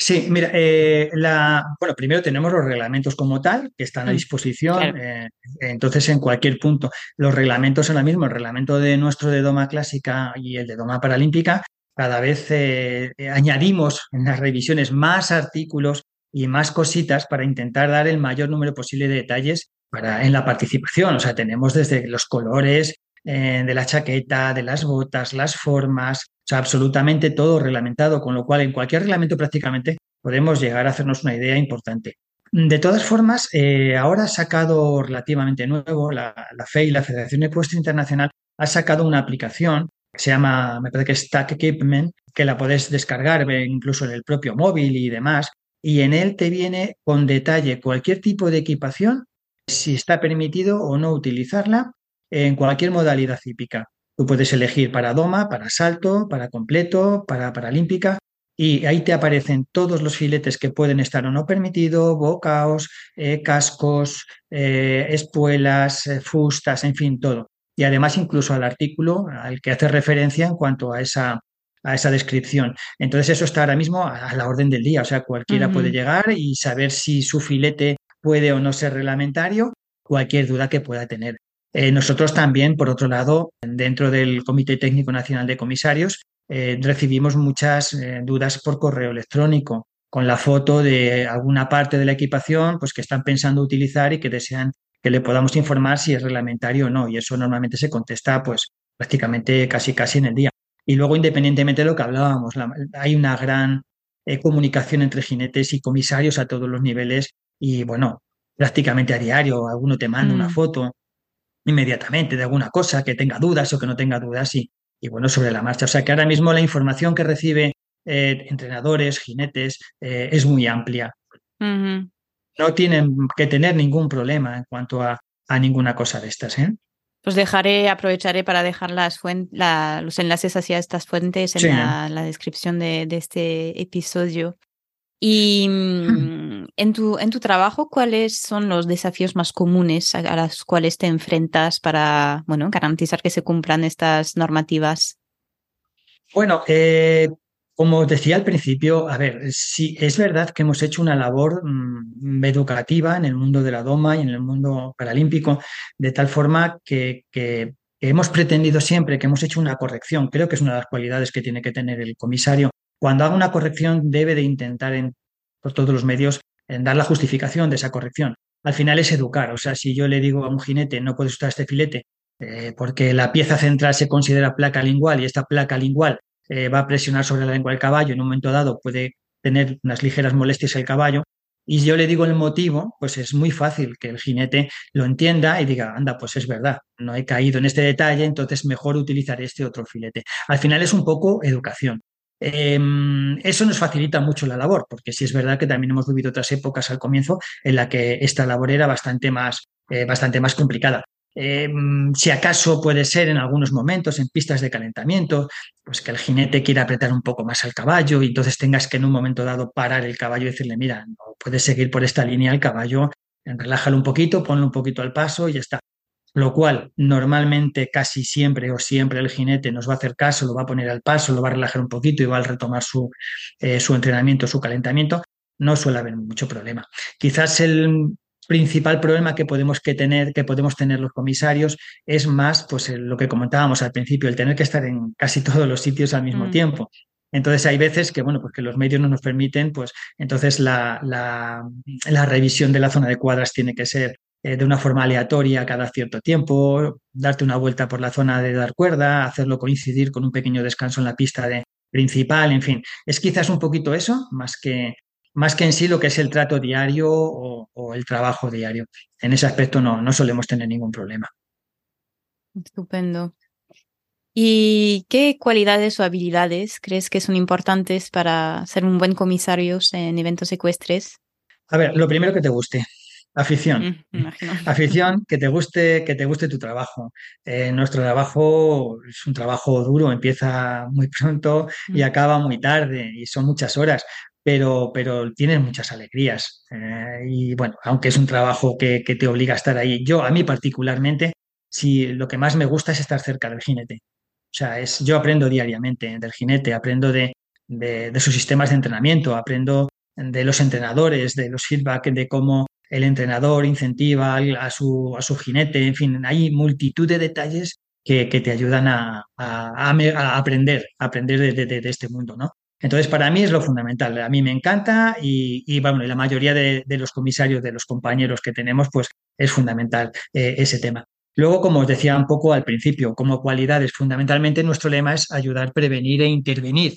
Sí, mira, eh, la, bueno, primero tenemos los reglamentos como tal, que están a mm, disposición. Eh, entonces, en cualquier punto, los reglamentos los mismos. El reglamento de nuestro de Doma Clásica y el de Doma Paralímpica, cada vez eh, añadimos en las revisiones más artículos y más cositas para intentar dar el mayor número posible de detalles para, en la participación. O sea, tenemos desde los colores de la chaqueta, de las botas, las formas, o sea, absolutamente todo reglamentado, con lo cual en cualquier reglamento prácticamente podemos llegar a hacernos una idea importante. De todas formas, eh, ahora ha sacado relativamente nuevo, la, la FEI, la Federación Ecuestre Internacional, ha sacado una aplicación que se llama, me parece que es Stack Equipment, que la puedes descargar incluso en el propio móvil y demás, y en él te viene con detalle cualquier tipo de equipación, si está permitido o no utilizarla en cualquier modalidad hípica. Tú puedes elegir para doma, para salto, para completo, para paralímpica y ahí te aparecen todos los filetes que pueden estar o no permitidos, bocaos, eh, cascos, eh, espuelas, eh, fustas, en fin, todo. Y además incluso al artículo al que hace referencia en cuanto a esa, a esa descripción. Entonces eso está ahora mismo a, la orden del día, o sea, cualquiera puede llegar y saber si su filete puede o no ser reglamentario, cualquier duda que pueda tener. Eh, nosotros también, por otro lado, dentro del Comité Técnico Nacional de Comisarios, eh, recibimos muchas eh, dudas por correo electrónico con la foto de alguna parte de la equipación pues, que están pensando utilizar y que desean que le podamos informar si es reglamentario o no. Y eso normalmente se contesta pues, prácticamente casi casi en el día. Y luego, independientemente de lo que hablábamos, hay una gran comunicación entre jinetes y comisarios a todos los niveles y, bueno, prácticamente a diario, alguno te manda una mm. foto inmediatamente de alguna cosa, que tenga dudas o que no tenga dudas y, y bueno, sobre la marcha. O sea que ahora mismo la información que recibe eh, entrenadores, jinetes, eh, es muy amplia. No tienen que tener ningún problema en cuanto a, a ninguna cosa de estas. ¿eh? Pues dejaré, aprovecharé para dejar las los enlaces hacia estas fuentes en la, descripción de, de, este episodio. Y mm, en tu, en tu trabajo, ¿cuáles son los desafíos más comunes a, los cuales te enfrentas para bueno, garantizar que se cumplan estas normativas? Bueno, eh, como decía al principio, a ver, sí, es verdad que hemos hecho una labor mm, educativa en el mundo de la doma y en el mundo paralímpico, de tal forma que, que hemos pretendido siempre que hemos hecho una corrección. Creo que es una de las cualidades que tiene que tener el comisario cuando haga una corrección debe de intentar en, por todos los medios dar la justificación de esa corrección. Al final es educar, o sea, si yo le digo a un jinete no puedes usar este filete eh, porque la pieza central se considera placa lingual y esta placa lingual eh, va a presionar sobre la lengua del caballo, en un momento dado puede tener unas ligeras molestias el caballo, y yo le digo el motivo, pues es muy fácil que el jinete lo entienda y diga, anda, pues es verdad, no he caído en este detalle, entonces mejor utilizar este otro filete. Al final es un poco educación. Em, eso nos facilita mucho la labor, porque sí es verdad que también hemos vivido otras épocas al comienzo en la que esta labor era bastante más, eh, bastante más complicada. Em, si acaso puede ser en algunos momentos, en pistas de calentamiento, pues que el jinete quiera apretar un poco más al caballo y entonces tengas que en un momento dado parar el caballo y decirle, mira, no puedes seguir por esta línea el caballo, relájalo un poquito, ponlo un poquito al paso y ya está lo cual normalmente casi siempre o siempre el jinete nos va a hacer caso, lo va a poner al paso, lo va a relajar un poquito y va a retomar su, eh, su entrenamiento, su calentamiento, no suele haber mucho problema. Quizás el principal problema que podemos, que tener, que podemos tener los comisarios es más pues, lo que comentábamos al principio, el tener que estar en casi todos los sitios al mismo mm. tiempo. Entonces hay veces que, bueno, pues que los medios no nos permiten, pues entonces la, la, revisión de la zona de cuadras tiene que ser eh, de una forma aleatoria cada cierto tiempo, darte una vuelta por la zona de dar cuerda, hacerlo coincidir con un pequeño descanso en la pista de principal, en fin. Es quizás un poquito eso, más que, más que en sí lo que es el trato diario o, o el trabajo diario. En ese aspecto no, no solemos tener ningún problema. Estupendo. ¿Y qué cualidades o habilidades crees que son importantes para ser un buen comisario en eventos ecuestres? A ver, lo primero que te guste. Afición. Mm, Afición, que te guste, que te guste tu trabajo. Eh, nuestro trabajo es un trabajo duro, empieza muy pronto y mm. acaba muy tarde, y son muchas horas, pero, pero tienes muchas alegrías. Eh, y bueno, aunque es un trabajo que, que, te obliga a estar ahí, yo a mí particularmente, si lo que más me gusta es estar cerca del jinete. O sea, es, yo aprendo diariamente del jinete, aprendo de, de, sus sistemas de entrenamiento, aprendo de los entrenadores, de los feedback, de cómo el entrenador incentiva a su, a su jinete, en fin, hay multitud de detalles que, que te ayudan a, aprender, aprender de, de, este mundo, ¿no? Entonces, para mí es lo fundamental. A mí me encanta y, y bueno, la mayoría de, los comisarios, de los compañeros que tenemos, pues es fundamental eh, ese tema. Luego, como os decía un poco al principio, como cualidades, fundamentalmente nuestro lema es ayudar, prevenir e intervenir.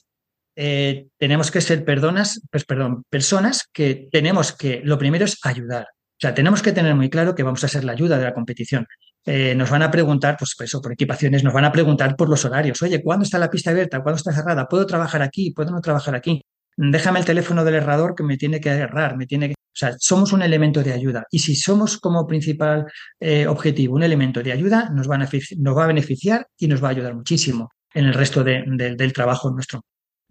Eh, tenemos que ser perdonas, pues, perdón, personas que tenemos que, lo primero es ayudar. O sea, tenemos que tener muy claro que vamos a ser la ayuda de la competición. Eh, nos van a preguntar, pues, pues eso, por equipaciones, nos van a preguntar por los horarios. Oye, ¿cuándo está la pista abierta? ¿Cuándo está cerrada? ¿Puedo trabajar aquí? ¿Puedo no trabajar aquí? Déjame el teléfono del errador que me tiene que errar, me tiene. O sea, somos un elemento de ayuda. Y si somos como principal eh, objetivo un elemento de ayuda, nos, va a beneficiar y nos va a ayudar muchísimo en el resto del trabajo nuestro.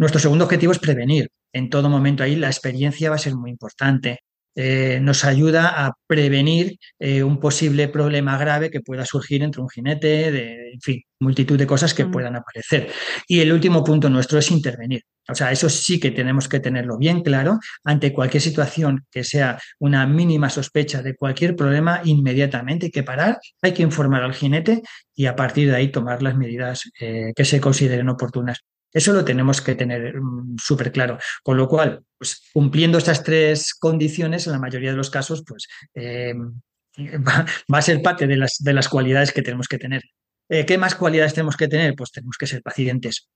Nuestro segundo objetivo es prevenir. En todo momento ahí la experiencia va a ser muy importante. Eh, nos ayuda a prevenir eh, un posible problema grave que pueda surgir entre un jinete, de, en fin, multitud de cosas que mm. puedan aparecer. Y el último punto nuestro es intervenir. O sea, eso sí que tenemos que tenerlo bien claro. Ante cualquier situación que sea una mínima sospecha de cualquier problema, inmediatamente hay que parar, hay que informar al jinete y a partir de ahí tomar las medidas eh, que se consideren oportunas. Eso lo tenemos que tener mm, súper claro. Con lo cual, pues, cumpliendo estas tres condiciones, en la mayoría de los casos, pues eh, va, a ser parte de las, de las cualidades que tenemos que tener. Eh, ¿Qué más cualidades tenemos que tener? Pues tenemos que ser pacientes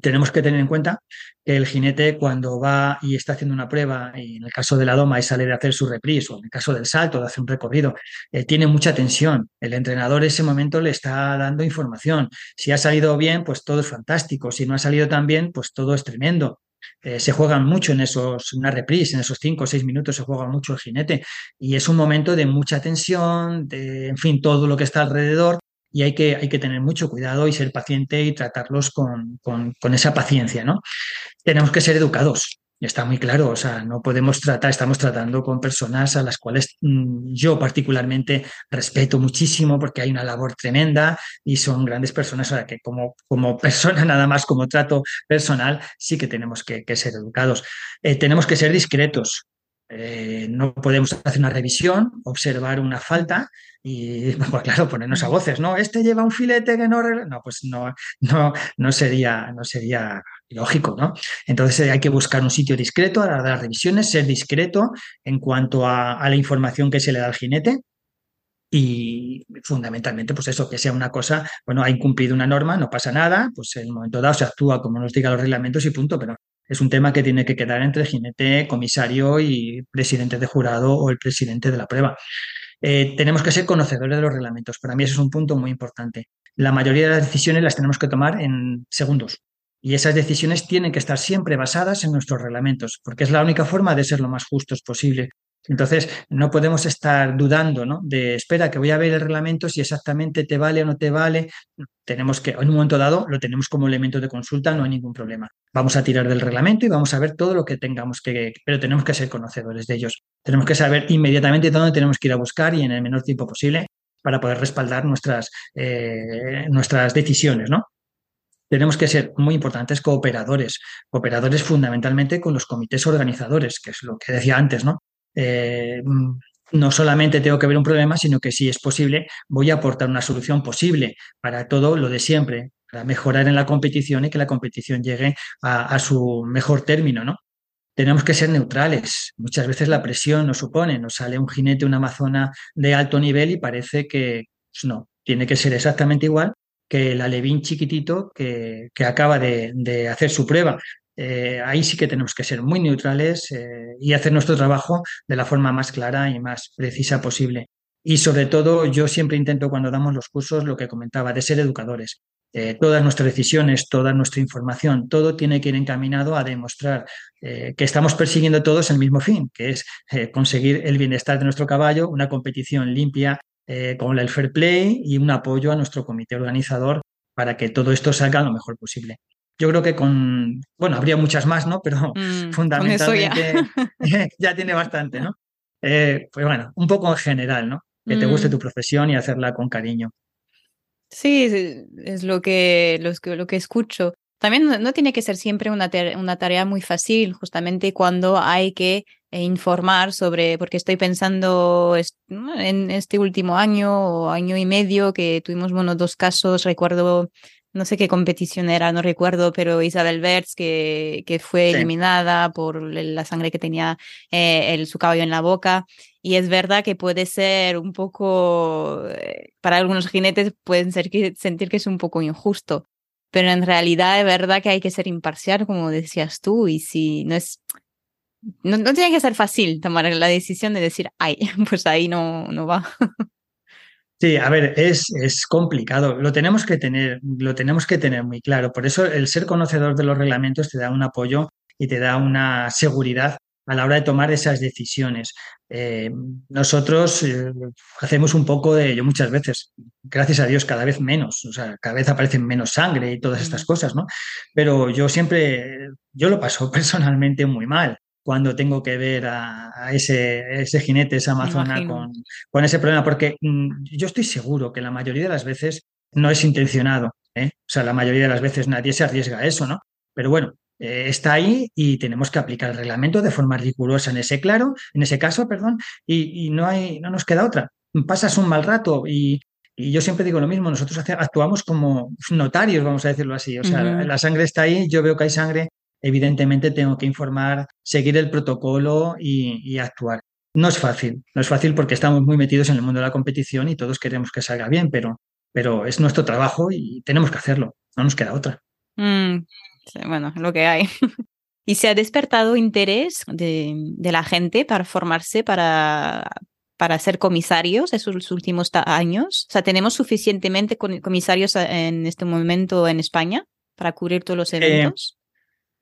tenemos que tener en cuenta que el jinete cuando va y está haciendo una prueba, y en el caso de la doma y sale de hacer su reprise, o en el caso del salto, de hacer un recorrido, eh, tiene mucha tensión. El entrenador en ese momento le está dando información. Si ha salido bien, pues todo es fantástico. Si no ha salido tan bien, pues todo es tremendo. Eh, se juegan mucho en esos, una reprise, en esos cinco o seis minutos se juega mucho el jinete y es un momento de mucha tensión, de, en fin, todo lo que está alrededor y hay que, hay que tener mucho cuidado y ser paciente y tratarlos con, con, esa paciencia, ¿no? Tenemos que ser educados, está muy claro, o sea, no podemos tratar, estamos tratando con personas a las cuales mm, yo particularmente respeto muchísimo porque hay una labor tremenda y son grandes personas, o sea, que como, como persona nada más, como trato personal, sí que tenemos que, ser educados. Eh, tenemos que ser discretos, eh, no podemos hacer una revisión, observar una falta y, claro, ponernos a voces, ¿no? Este lleva un filete que no... No, pues no, no, no, sería, no sería lógico, ¿no? Entonces hay que buscar un sitio discreto a las revisiones, ser discreto en cuanto a, la información que se le da al jinete, y fundamentalmente, pues eso, que sea una cosa, bueno, ha incumplido una norma, no pasa nada, pues en el momento dado se actúa como nos diga los reglamentos y punto, pero es un tema que tiene que quedar entre jinete, comisario y presidente de jurado o el presidente de la prueba. Eh, tenemos que ser conocedores de los reglamentos. Para mí eso es un punto muy importante. La mayoría de las decisiones las tenemos que tomar en segundos. Y esas decisiones tienen que estar siempre basadas en nuestros reglamentos, porque es la única forma de ser lo más justos posible. Entonces, no podemos estar dudando, ¿no? De, espera, que voy a ver el reglamento, si exactamente te vale o no te vale. Tenemos que, en un momento dado, lo tenemos como elemento de consulta, no hay ningún problema. Vamos a tirar del reglamento y vamos a ver todo lo que tengamos que, pero tenemos que ser conocedores de ellos. Tenemos que saber inmediatamente dónde tenemos que ir a buscar y en el menor tiempo posible para poder respaldar nuestras, eh, nuestras decisiones, ¿no? tenemos que ser muy importantes cooperadores, cooperadores fundamentalmente con los comités organizadores, que es lo que decía antes, ¿no? Eh, no solamente tengo que ver un problema, sino que si es posible, voy a aportar una solución posible para todo lo de siempre. para mejorar en la competición y que la competición llegue a, su mejor término, ¿no? Tenemos que ser neutrales. Muchas veces la presión nos supone, nos sale un jinete, una amazona de alto nivel y parece que pues no, tiene que ser exactamente igual que el alevín chiquitito que, acaba de, hacer su prueba. Eh, ahí sí que tenemos que ser muy neutrales eh, y hacer nuestro trabajo de la forma más clara y más precisa posible. Y sobre todo, yo siempre intento cuando damos los cursos lo que comentaba, de ser educadores. Eh, todas nuestras decisiones, toda nuestra información, todo tiene que ir encaminado a demostrar que estamos persiguiendo todos el mismo fin, que es conseguir el bienestar de nuestro caballo, una competición limpia, con el fair play y un apoyo a nuestro comité organizador para que todo esto salga lo mejor posible. Yo creo que con, bueno, habría muchas más, ¿no? Pero mm, fundamentalmente ya. tiene bastante, ¿no? Eh, pues bueno, un poco en general, ¿no? Que te guste mm. tu profesión y hacerla con cariño. Sí, es lo que, lo que escucho. También no, tiene que ser siempre una, una, tarea muy fácil, justamente cuando hay que eh, informar sobre, porque estoy pensando en este último año o año y medio que tuvimos bueno, dos casos, recuerdo no sé qué competición era, no recuerdo, pero Isabel Bertz, que, que fue eliminada por la sangre que tenía eh, el, su caballo en la boca. Y es verdad que puede ser un poco, eh, para algunos jinetes pueden ser que, sentir que es un poco injusto, pero en realidad es verdad que hay que ser imparcial, como decías tú, y si no es... No, no tiene que ser fácil tomar la decisión de decir, ay, pues ahí no, no va. Sí, a ver, es, es, complicado. Lo tenemos que tener, lo tenemos que tener muy claro. Por eso el ser conocedor de los reglamentos te da un apoyo y te da una seguridad a la hora de tomar esas decisiones. Eh, nosotros eh, hacemos un poco de ello muchas veces, gracias a Dios, cada vez menos, o sea, cada vez aparecen menos sangre y todas estas cosas, ¿no? Pero yo siempre, yo lo paso personalmente muy mal cuando tengo que ver a, ese, ese, jinete, esa amazona con, con, ese problema, porque mm, yo estoy seguro que la mayoría de las veces no es intencionado, ¿eh? o sea, la mayoría de las veces nadie se arriesga a eso, ¿no? Pero bueno, eh, está ahí y tenemos que aplicar el reglamento de forma rigurosa en ese claro, en ese caso, perdón, y, no hay, no nos queda otra. Pasas un mal rato y, y yo siempre digo lo mismo, nosotros actuamos como notarios, vamos a decirlo así. O sea, la sangre está ahí, yo veo que hay sangre, evidentemente tengo que informar, seguir el protocolo y, actuar. No es fácil, no es fácil porque estamos muy metidos en el mundo de la competición y todos queremos que salga bien, pero, pero es nuestro trabajo y tenemos que hacerlo, no nos queda otra. Mm, bueno, lo que hay. ¿Y se ha despertado interés de, de la gente para formarse para, para ser comisarios esos últimos años? O sea, ¿tenemos suficientemente comisarios en este momento en España para cubrir todos los eh, eventos?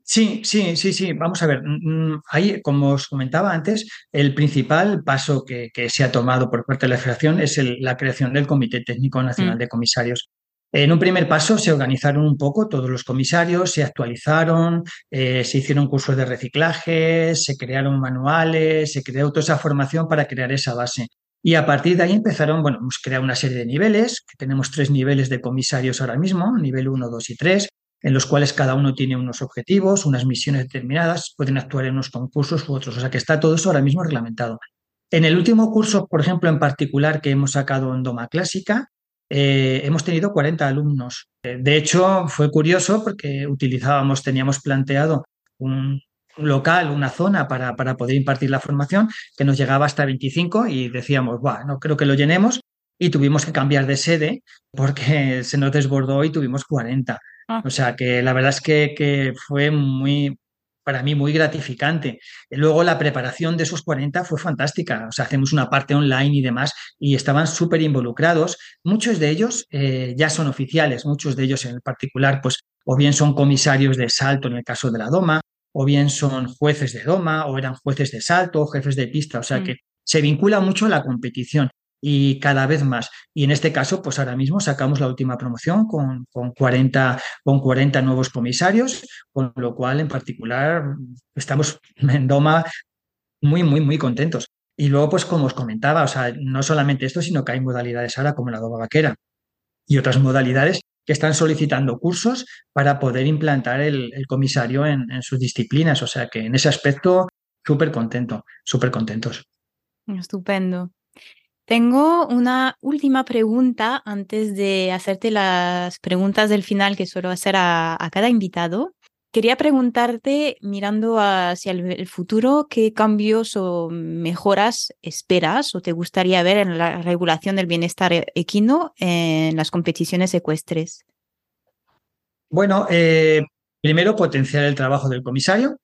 Sí, sí, sí, sí. Vamos a ver. Mm, mm, ahí, como os comentaba antes, el principal paso que, se ha tomado por parte de la Federación es la creación del Comité Técnico Nacional mm. de Comisarios. En un primer paso se organizaron un poco todos los comisarios, se actualizaron, eh, se hicieron cursos de reciclaje, se crearon manuales, se creó toda esa formación para crear esa base. Y a partir de ahí empezaron, bueno, hemos creado una serie de niveles, que tenemos tres niveles de comisarios ahora mismo, nivel 1, 2 y 3 en los cuales cada uno tiene unos objetivos, unas misiones determinadas, pueden actuar en unos concursos u otros. O sea que está todo eso ahora mismo reglamentado. En el último curso, por ejemplo, en particular que hemos sacado en Doma Clásica, eh, hemos tenido 40 alumnos. Eh, de hecho, fue curioso porque utilizábamos, teníamos planteado un, local, una zona para, para, poder impartir la formación que nos llegaba hasta 25 y decíamos, bueno, no creo que lo llenemos y tuvimos que cambiar de sede porque se nos desbordó y tuvimos 40. Ah. O sea que la verdad es que, fue muy, para mí muy gratificante. Luego la preparación de esos 40 fue fantástica. O sea, hacemos una parte online y demás y estaban súper involucrados. Muchos de ellos eh, ya son oficiales, muchos de ellos en particular, pues o bien son comisarios de salto en el caso de la Doma, o bien son jueces de Doma, o eran jueces de salto, o jefes de pista. O sea mm. que se vincula mucho a la competición y cada vez más. Y en este caso, pues ahora mismo sacamos la última promoción con, con, 40, con 40 nuevos comisarios, con lo cual en particular estamos en Doma muy, muy, muy contentos. Y luego, pues como os comentaba, o sea, no solamente esto, sino que hay modalidades ahora como la Doma Vaquera y otras modalidades que están solicitando cursos para poder implantar el, comisario en, en, sus disciplinas. O sea que en ese aspecto, súper contento, súper contentos. Estupendo. Tengo una última pregunta antes de hacerte las preguntas del final que suelo hacer a, cada invitado. Quería preguntarte, mirando hacia el, futuro, ¿qué cambios o mejoras esperas o te gustaría ver en la regulación del bienestar equino en las competiciones ecuestres? Bueno, eh, primero potenciar el trabajo del comisario,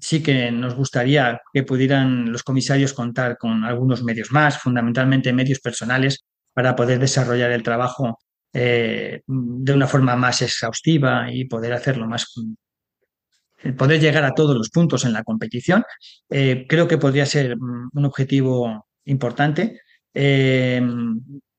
sí que nos gustaría que pudieran los comisarios contar con algunos medios más, fundamentalmente medios personales, para poder desarrollar el trabajo eh, de una forma más exhaustiva y poder hacerlo más mm, poder llegar a todos los puntos en la competición. Eh, creo que podría ser un objetivo importante. Eh,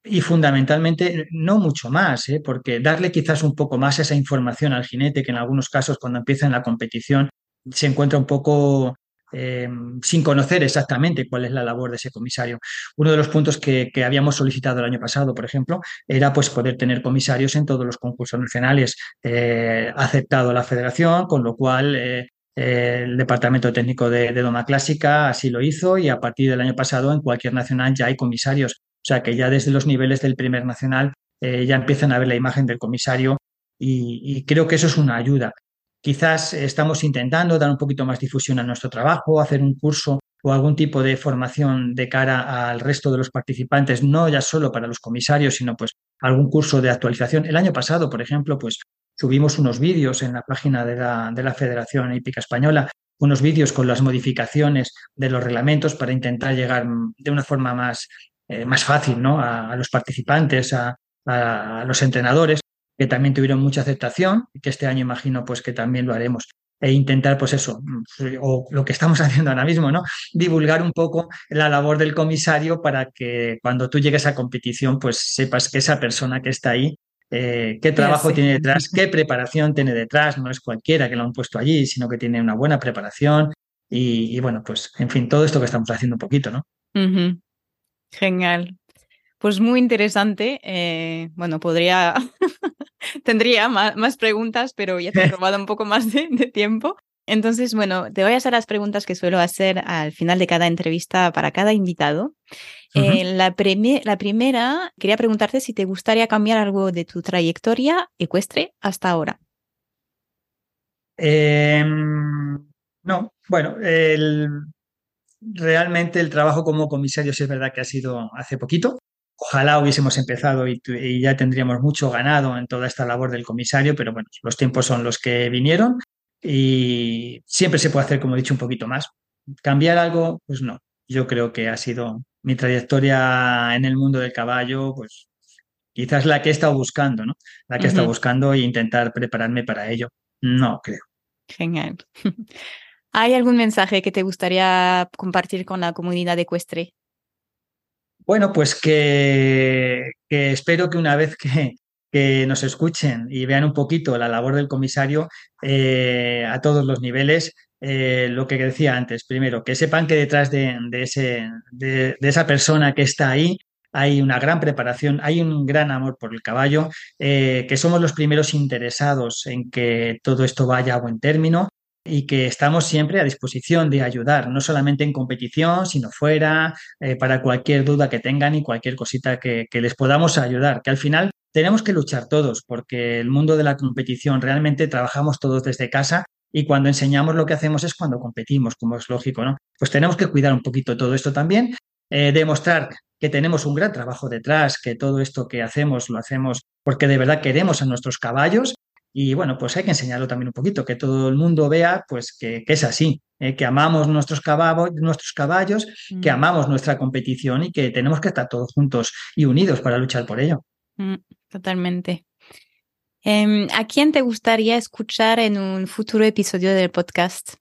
y fundamentalmente no mucho más, ¿eh? porque darle quizás un poco más esa información al jinete, que en algunos casos cuando empieza en la competición se encuentra un poco eh, sin conocer exactamente cuál es la labor de ese comisario. Uno de los puntos que, habíamos solicitado el año pasado, por ejemplo, era pues poder tener comisarios en todos los concursos nacionales. Eh, aceptado la federación, con lo cual el Departamento Técnico de, de, Doma Clásica así lo hizo y a partir del año pasado en cualquier nacional ya hay comisarios. O sea que ya desde los niveles del primer nacional eh, ya empiezan a ver la imagen del comisario y, creo que eso es una ayuda. Quizás estamos intentando dar un poquito más difusión a nuestro trabajo, hacer un curso o algún tipo de formación de cara al resto de los participantes, no ya solo para los comisarios, sino pues algún curso de actualización. El año pasado, por ejemplo, pues subimos unos vídeos en la página de la, de la Federación Hípica Española, unos vídeos con las modificaciones de los reglamentos para intentar llegar de una forma más eh, más fácil ¿no? a, los participantes, a, los entrenadores, que también tuvieron mucha aceptación que este año imagino pues que también lo haremos e intentar, pues eso, o lo que estamos haciendo ahora mismo, ¿no? Divulgar un poco la labor del comisario para que cuando tú llegues a competición, pues sepas que esa persona que está ahí, eh, qué trabajo tiene detrás, qué preparación tiene detrás, no es cualquiera que lo han puesto allí, sino que tiene una buena preparación y, bueno, pues en fin, todo esto que estamos haciendo un poquito, ¿no? Genial. Pues muy interesante. Eh, bueno, podría, tendría más, preguntas, pero ya te he robado un poco más de, tiempo. Entonces, bueno, te voy a hacer las preguntas que suelo hacer al final de cada entrevista para cada invitado. Eh, la, la primera, quería preguntarte si te gustaría cambiar algo de tu trayectoria ecuestre hasta ahora. Em, no, bueno, el, realmente el trabajo como comisario sí es verdad que ha sido hace poquito. Ojalá hubiésemos empezado y, ya tendríamos mucho ganado en toda esta labor del comisario, pero bueno, los tiempos son los que vinieron y siempre se puede hacer, como he dicho, un poquito más. ¿Cambiar algo? Pues no. Yo creo que ha sido mi trayectoria en el mundo del caballo, pues quizás la que he estado buscando, ¿no? La que he estado buscando e intentar prepararme para ello. No creo. Genial. ¿Hay algún mensaje que te gustaría compartir con la comunidad ecuestre? Bueno, pues que, espero que una vez que, nos escuchen y vean un poquito la labor del comisario eh, a todos los niveles, eh, lo que decía antes, primero, que sepan que detrás de, ese, de, esa persona que está ahí hay una gran preparación, hay un gran amor por el caballo, eh, que somos los primeros interesados en que todo esto vaya a buen término y que estamos siempre a disposición de ayudar, no solamente en competición, sino fuera, eh, para cualquier duda que tengan y cualquier cosita que, les podamos ayudar, que al final tenemos que luchar todos, porque el mundo de la competición realmente trabajamos todos desde casa y cuando enseñamos lo que hacemos es cuando competimos, como es lógico, ¿no? Pues tenemos que cuidar un poquito todo esto también, eh, demostrar que tenemos un gran trabajo detrás, que todo esto que hacemos lo hacemos porque de verdad queremos a nuestros caballos y bueno, pues hay que enseñarlo también un poquito, que todo el mundo vea pues que, es así, ¿eh? que amamos nuestros caballos, nuestros caballos que mm. amamos nuestra competición y que tenemos que estar todos juntos y unidos para luchar por ello. Mm, totalmente. Em, ¿A quién te gustaría escuchar en un futuro episodio del podcast?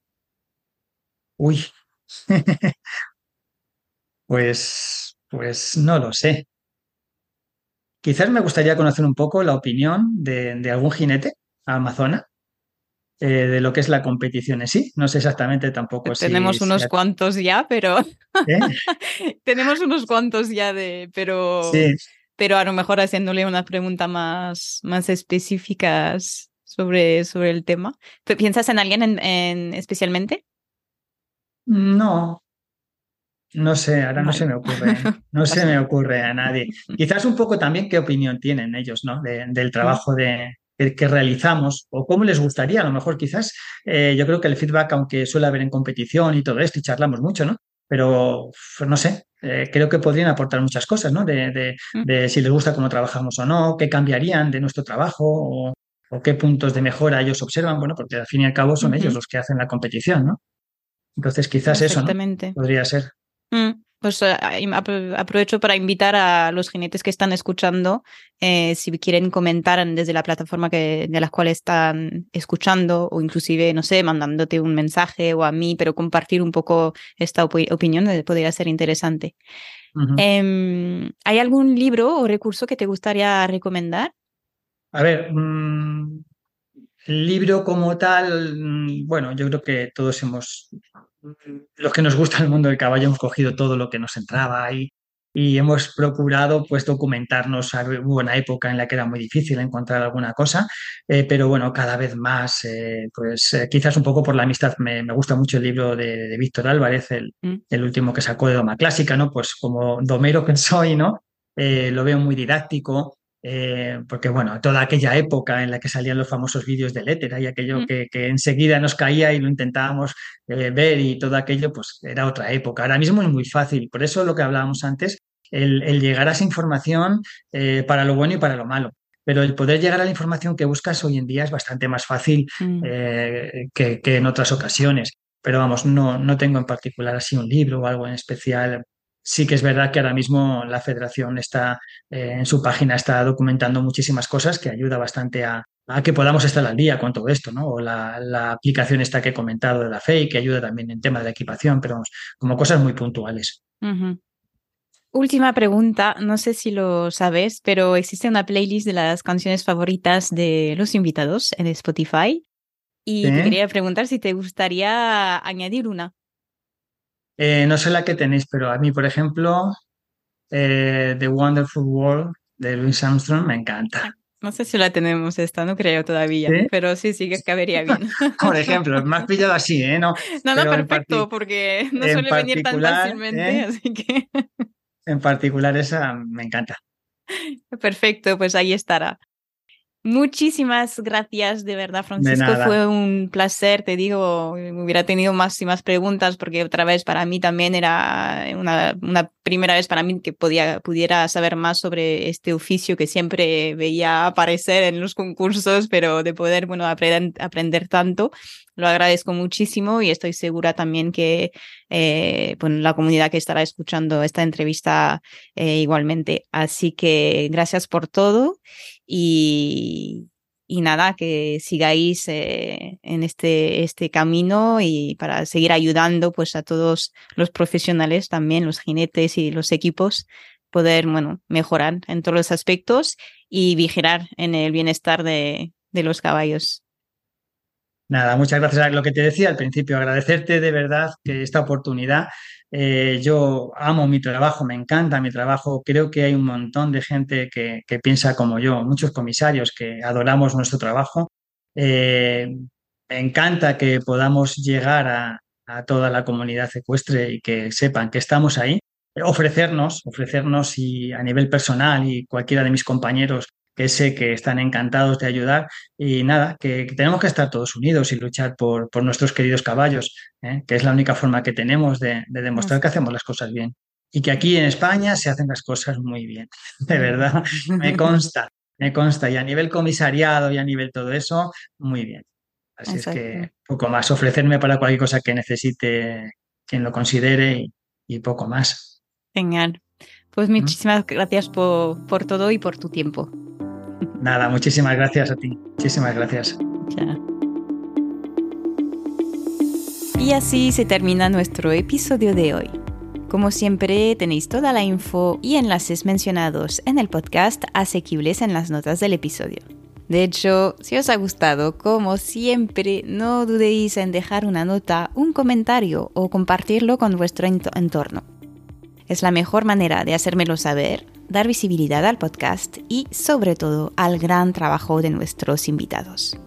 Uy, pues, pues no lo sé. Quizás me gustaría conocer un poco la opinión de algún jinete Amazona, eh, de lo que es la competición en sí. No sé exactamente tampoco si... Tenemos unos cuantos ya, pero... ¿Eh? Tenemos unos cuantos ya de... Pero... Pero a lo mejor haciéndole una pregunta más, más específicas sobre, sobre el tema. ¿Piensas en alguien en, especialmente? No. No sé, ahora no se me ocurre, no se me ocurre a nadie. Quizás un poco también qué opinión tienen ellos, ¿no? del trabajo de, que, realizamos o cómo les gustaría. A lo mejor quizás eh, yo creo que el feedback, aunque suele haber en competición y todo esto, y charlamos mucho, ¿no? Pero no sé, eh, creo que podrían aportar muchas cosas, ¿no? De, mm. si les gusta cómo trabajamos o no, qué cambiarían de nuestro trabajo o, qué puntos de mejora ellos observan, bueno, porque al fin y al cabo son ellos los que hacen la competición, ¿no? Entonces quizás eso ¿no? podría ser. Mm. Pues eh, aprovecho para invitar a los jinetes que están escuchando, eh, si quieren comentar desde la plataforma que, de la cual están escuchando, o inclusive, no sé, mandándote un mensaje o a mí, pero compartir un poco esta opinión eh, podría ser interesante. Em, ¿Hay algún libro o recurso que te gustaría recomendar? A ver, mm, el libro como tal, mm, bueno, yo creo que todos hemos los que nos gusta el mundo del caballo hemos cogido todo lo que nos entraba ahí y hemos procurado pues documentarnos. Hubo una época en la que era muy difícil encontrar alguna cosa, eh, pero bueno, cada vez más, eh, pues eh, quizás un poco por la amistad. Me, gusta mucho el libro de, Víctor Álvarez, mm. el, último que sacó de Doma Clásica, ¿no? Pues como domero que soy, ¿no? lo veo muy didáctico, eh, porque bueno, toda aquella época en la que salían los famosos vídeos del éter y aquello mm. que, enseguida nos caía y lo intentábamos eh, ver y todo aquello, pues era otra época. Ahora mismo es muy fácil, por eso lo que hablábamos antes, el, llegar a esa información eh, para lo bueno y para lo malo. Pero el poder llegar a la información que buscas hoy en día es bastante más fácil mm. que, que, en otras ocasiones. Pero vamos, no, no tengo en particular así un libro o algo en especial sí que es verdad que ahora mismo la federación está eh, en su página está documentando muchísimas cosas que ayuda bastante a, que podamos estar al día con todo esto, ¿no? O la, aplicación esta que he comentado de la FEI, que ayuda también en tema de la equipación, pero como cosas muy puntuales. Última pregunta, no sé si lo sabes, pero existe una playlist de las canciones favoritas de los invitados en Spotify. Y te quería preguntar si te gustaría añadir una. Eh, no sé la que tenéis, pero a mí, por ejemplo, eh, The Wonderful World de Louis Armstrong me encanta. No sé si la tenemos esta, no creo todavía, pero sí, sí que cabería bien. Por ejemplo, me has pillado así, ¿eh? No, no, no perfecto, porque no suele venir tan fácilmente, ¿eh? así que... En particular esa me encanta. Perfecto, pues ahí estará. Muchísimas gracias, de verdad, Francisco. Fue un placer, te digo, hubiera tenido más y más preguntas porque otra vez para mí también era una, una primera vez para mí que podía, pudiera saber más sobre este oficio que siempre veía aparecer en los concursos, pero de poder, bueno, aprender, aprender tanto, lo agradezco muchísimo y estoy segura también que eh, bueno, la comunidad que estará escuchando esta entrevista eh, igualmente. Así que gracias por todo y, y nada, que sigáis eh, en este, este camino y para seguir ayudando pues a todos los profesionales también, los jinetes y los equipos, poder, bueno, mejorar en todos los aspectos y vigilar en el bienestar de, de los caballos. Nada, muchas gracias a lo que te decía al principio, agradecerte de verdad que esta oportunidad eh, yo amo mi trabajo, me encanta mi trabajo. Creo que hay un montón de gente que, piensa como yo, muchos comisarios que adoramos nuestro trabajo. Eh, me encanta que podamos llegar a, toda la comunidad ecuestre y que sepan que estamos ahí. Ofrecernos, ofrecernos y a nivel personal y cualquiera de mis compañeros que sé que están encantados de ayudar y nada, que, tenemos que estar todos unidos y luchar por, por nuestros queridos caballos, ¿eh? que es la única forma que tenemos de, demostrar que hacemos las cosas bien. Y que aquí en España se hacen las cosas muy bien, de verdad, me consta, me consta. Y a nivel comisariado y a nivel todo eso, muy bien. Así es que poco más, ofrecerme para cualquier cosa que necesite quien lo considere y, poco más. Genial. Pues muchísimas gracias por, por todo y por tu tiempo. Nada, muchísimas gracias a ti. Muchísimas gracias. Y así se termina nuestro episodio de hoy. Como siempre, tenéis toda la info y enlaces mencionados en el podcast asequibles en las notas del episodio. De hecho, si os ha gustado, como siempre, no dudéis en dejar una nota, un comentario o compartirlo con vuestro entorno. Es la mejor manera de hacérmelo saber dar visibilidad al podcast y sobre todo al gran trabajo de nuestros invitados.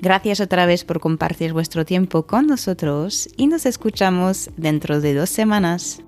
Gracias otra vez por compartir vuestro tiempo con nosotros y nos escuchamos dentro de dos semanas.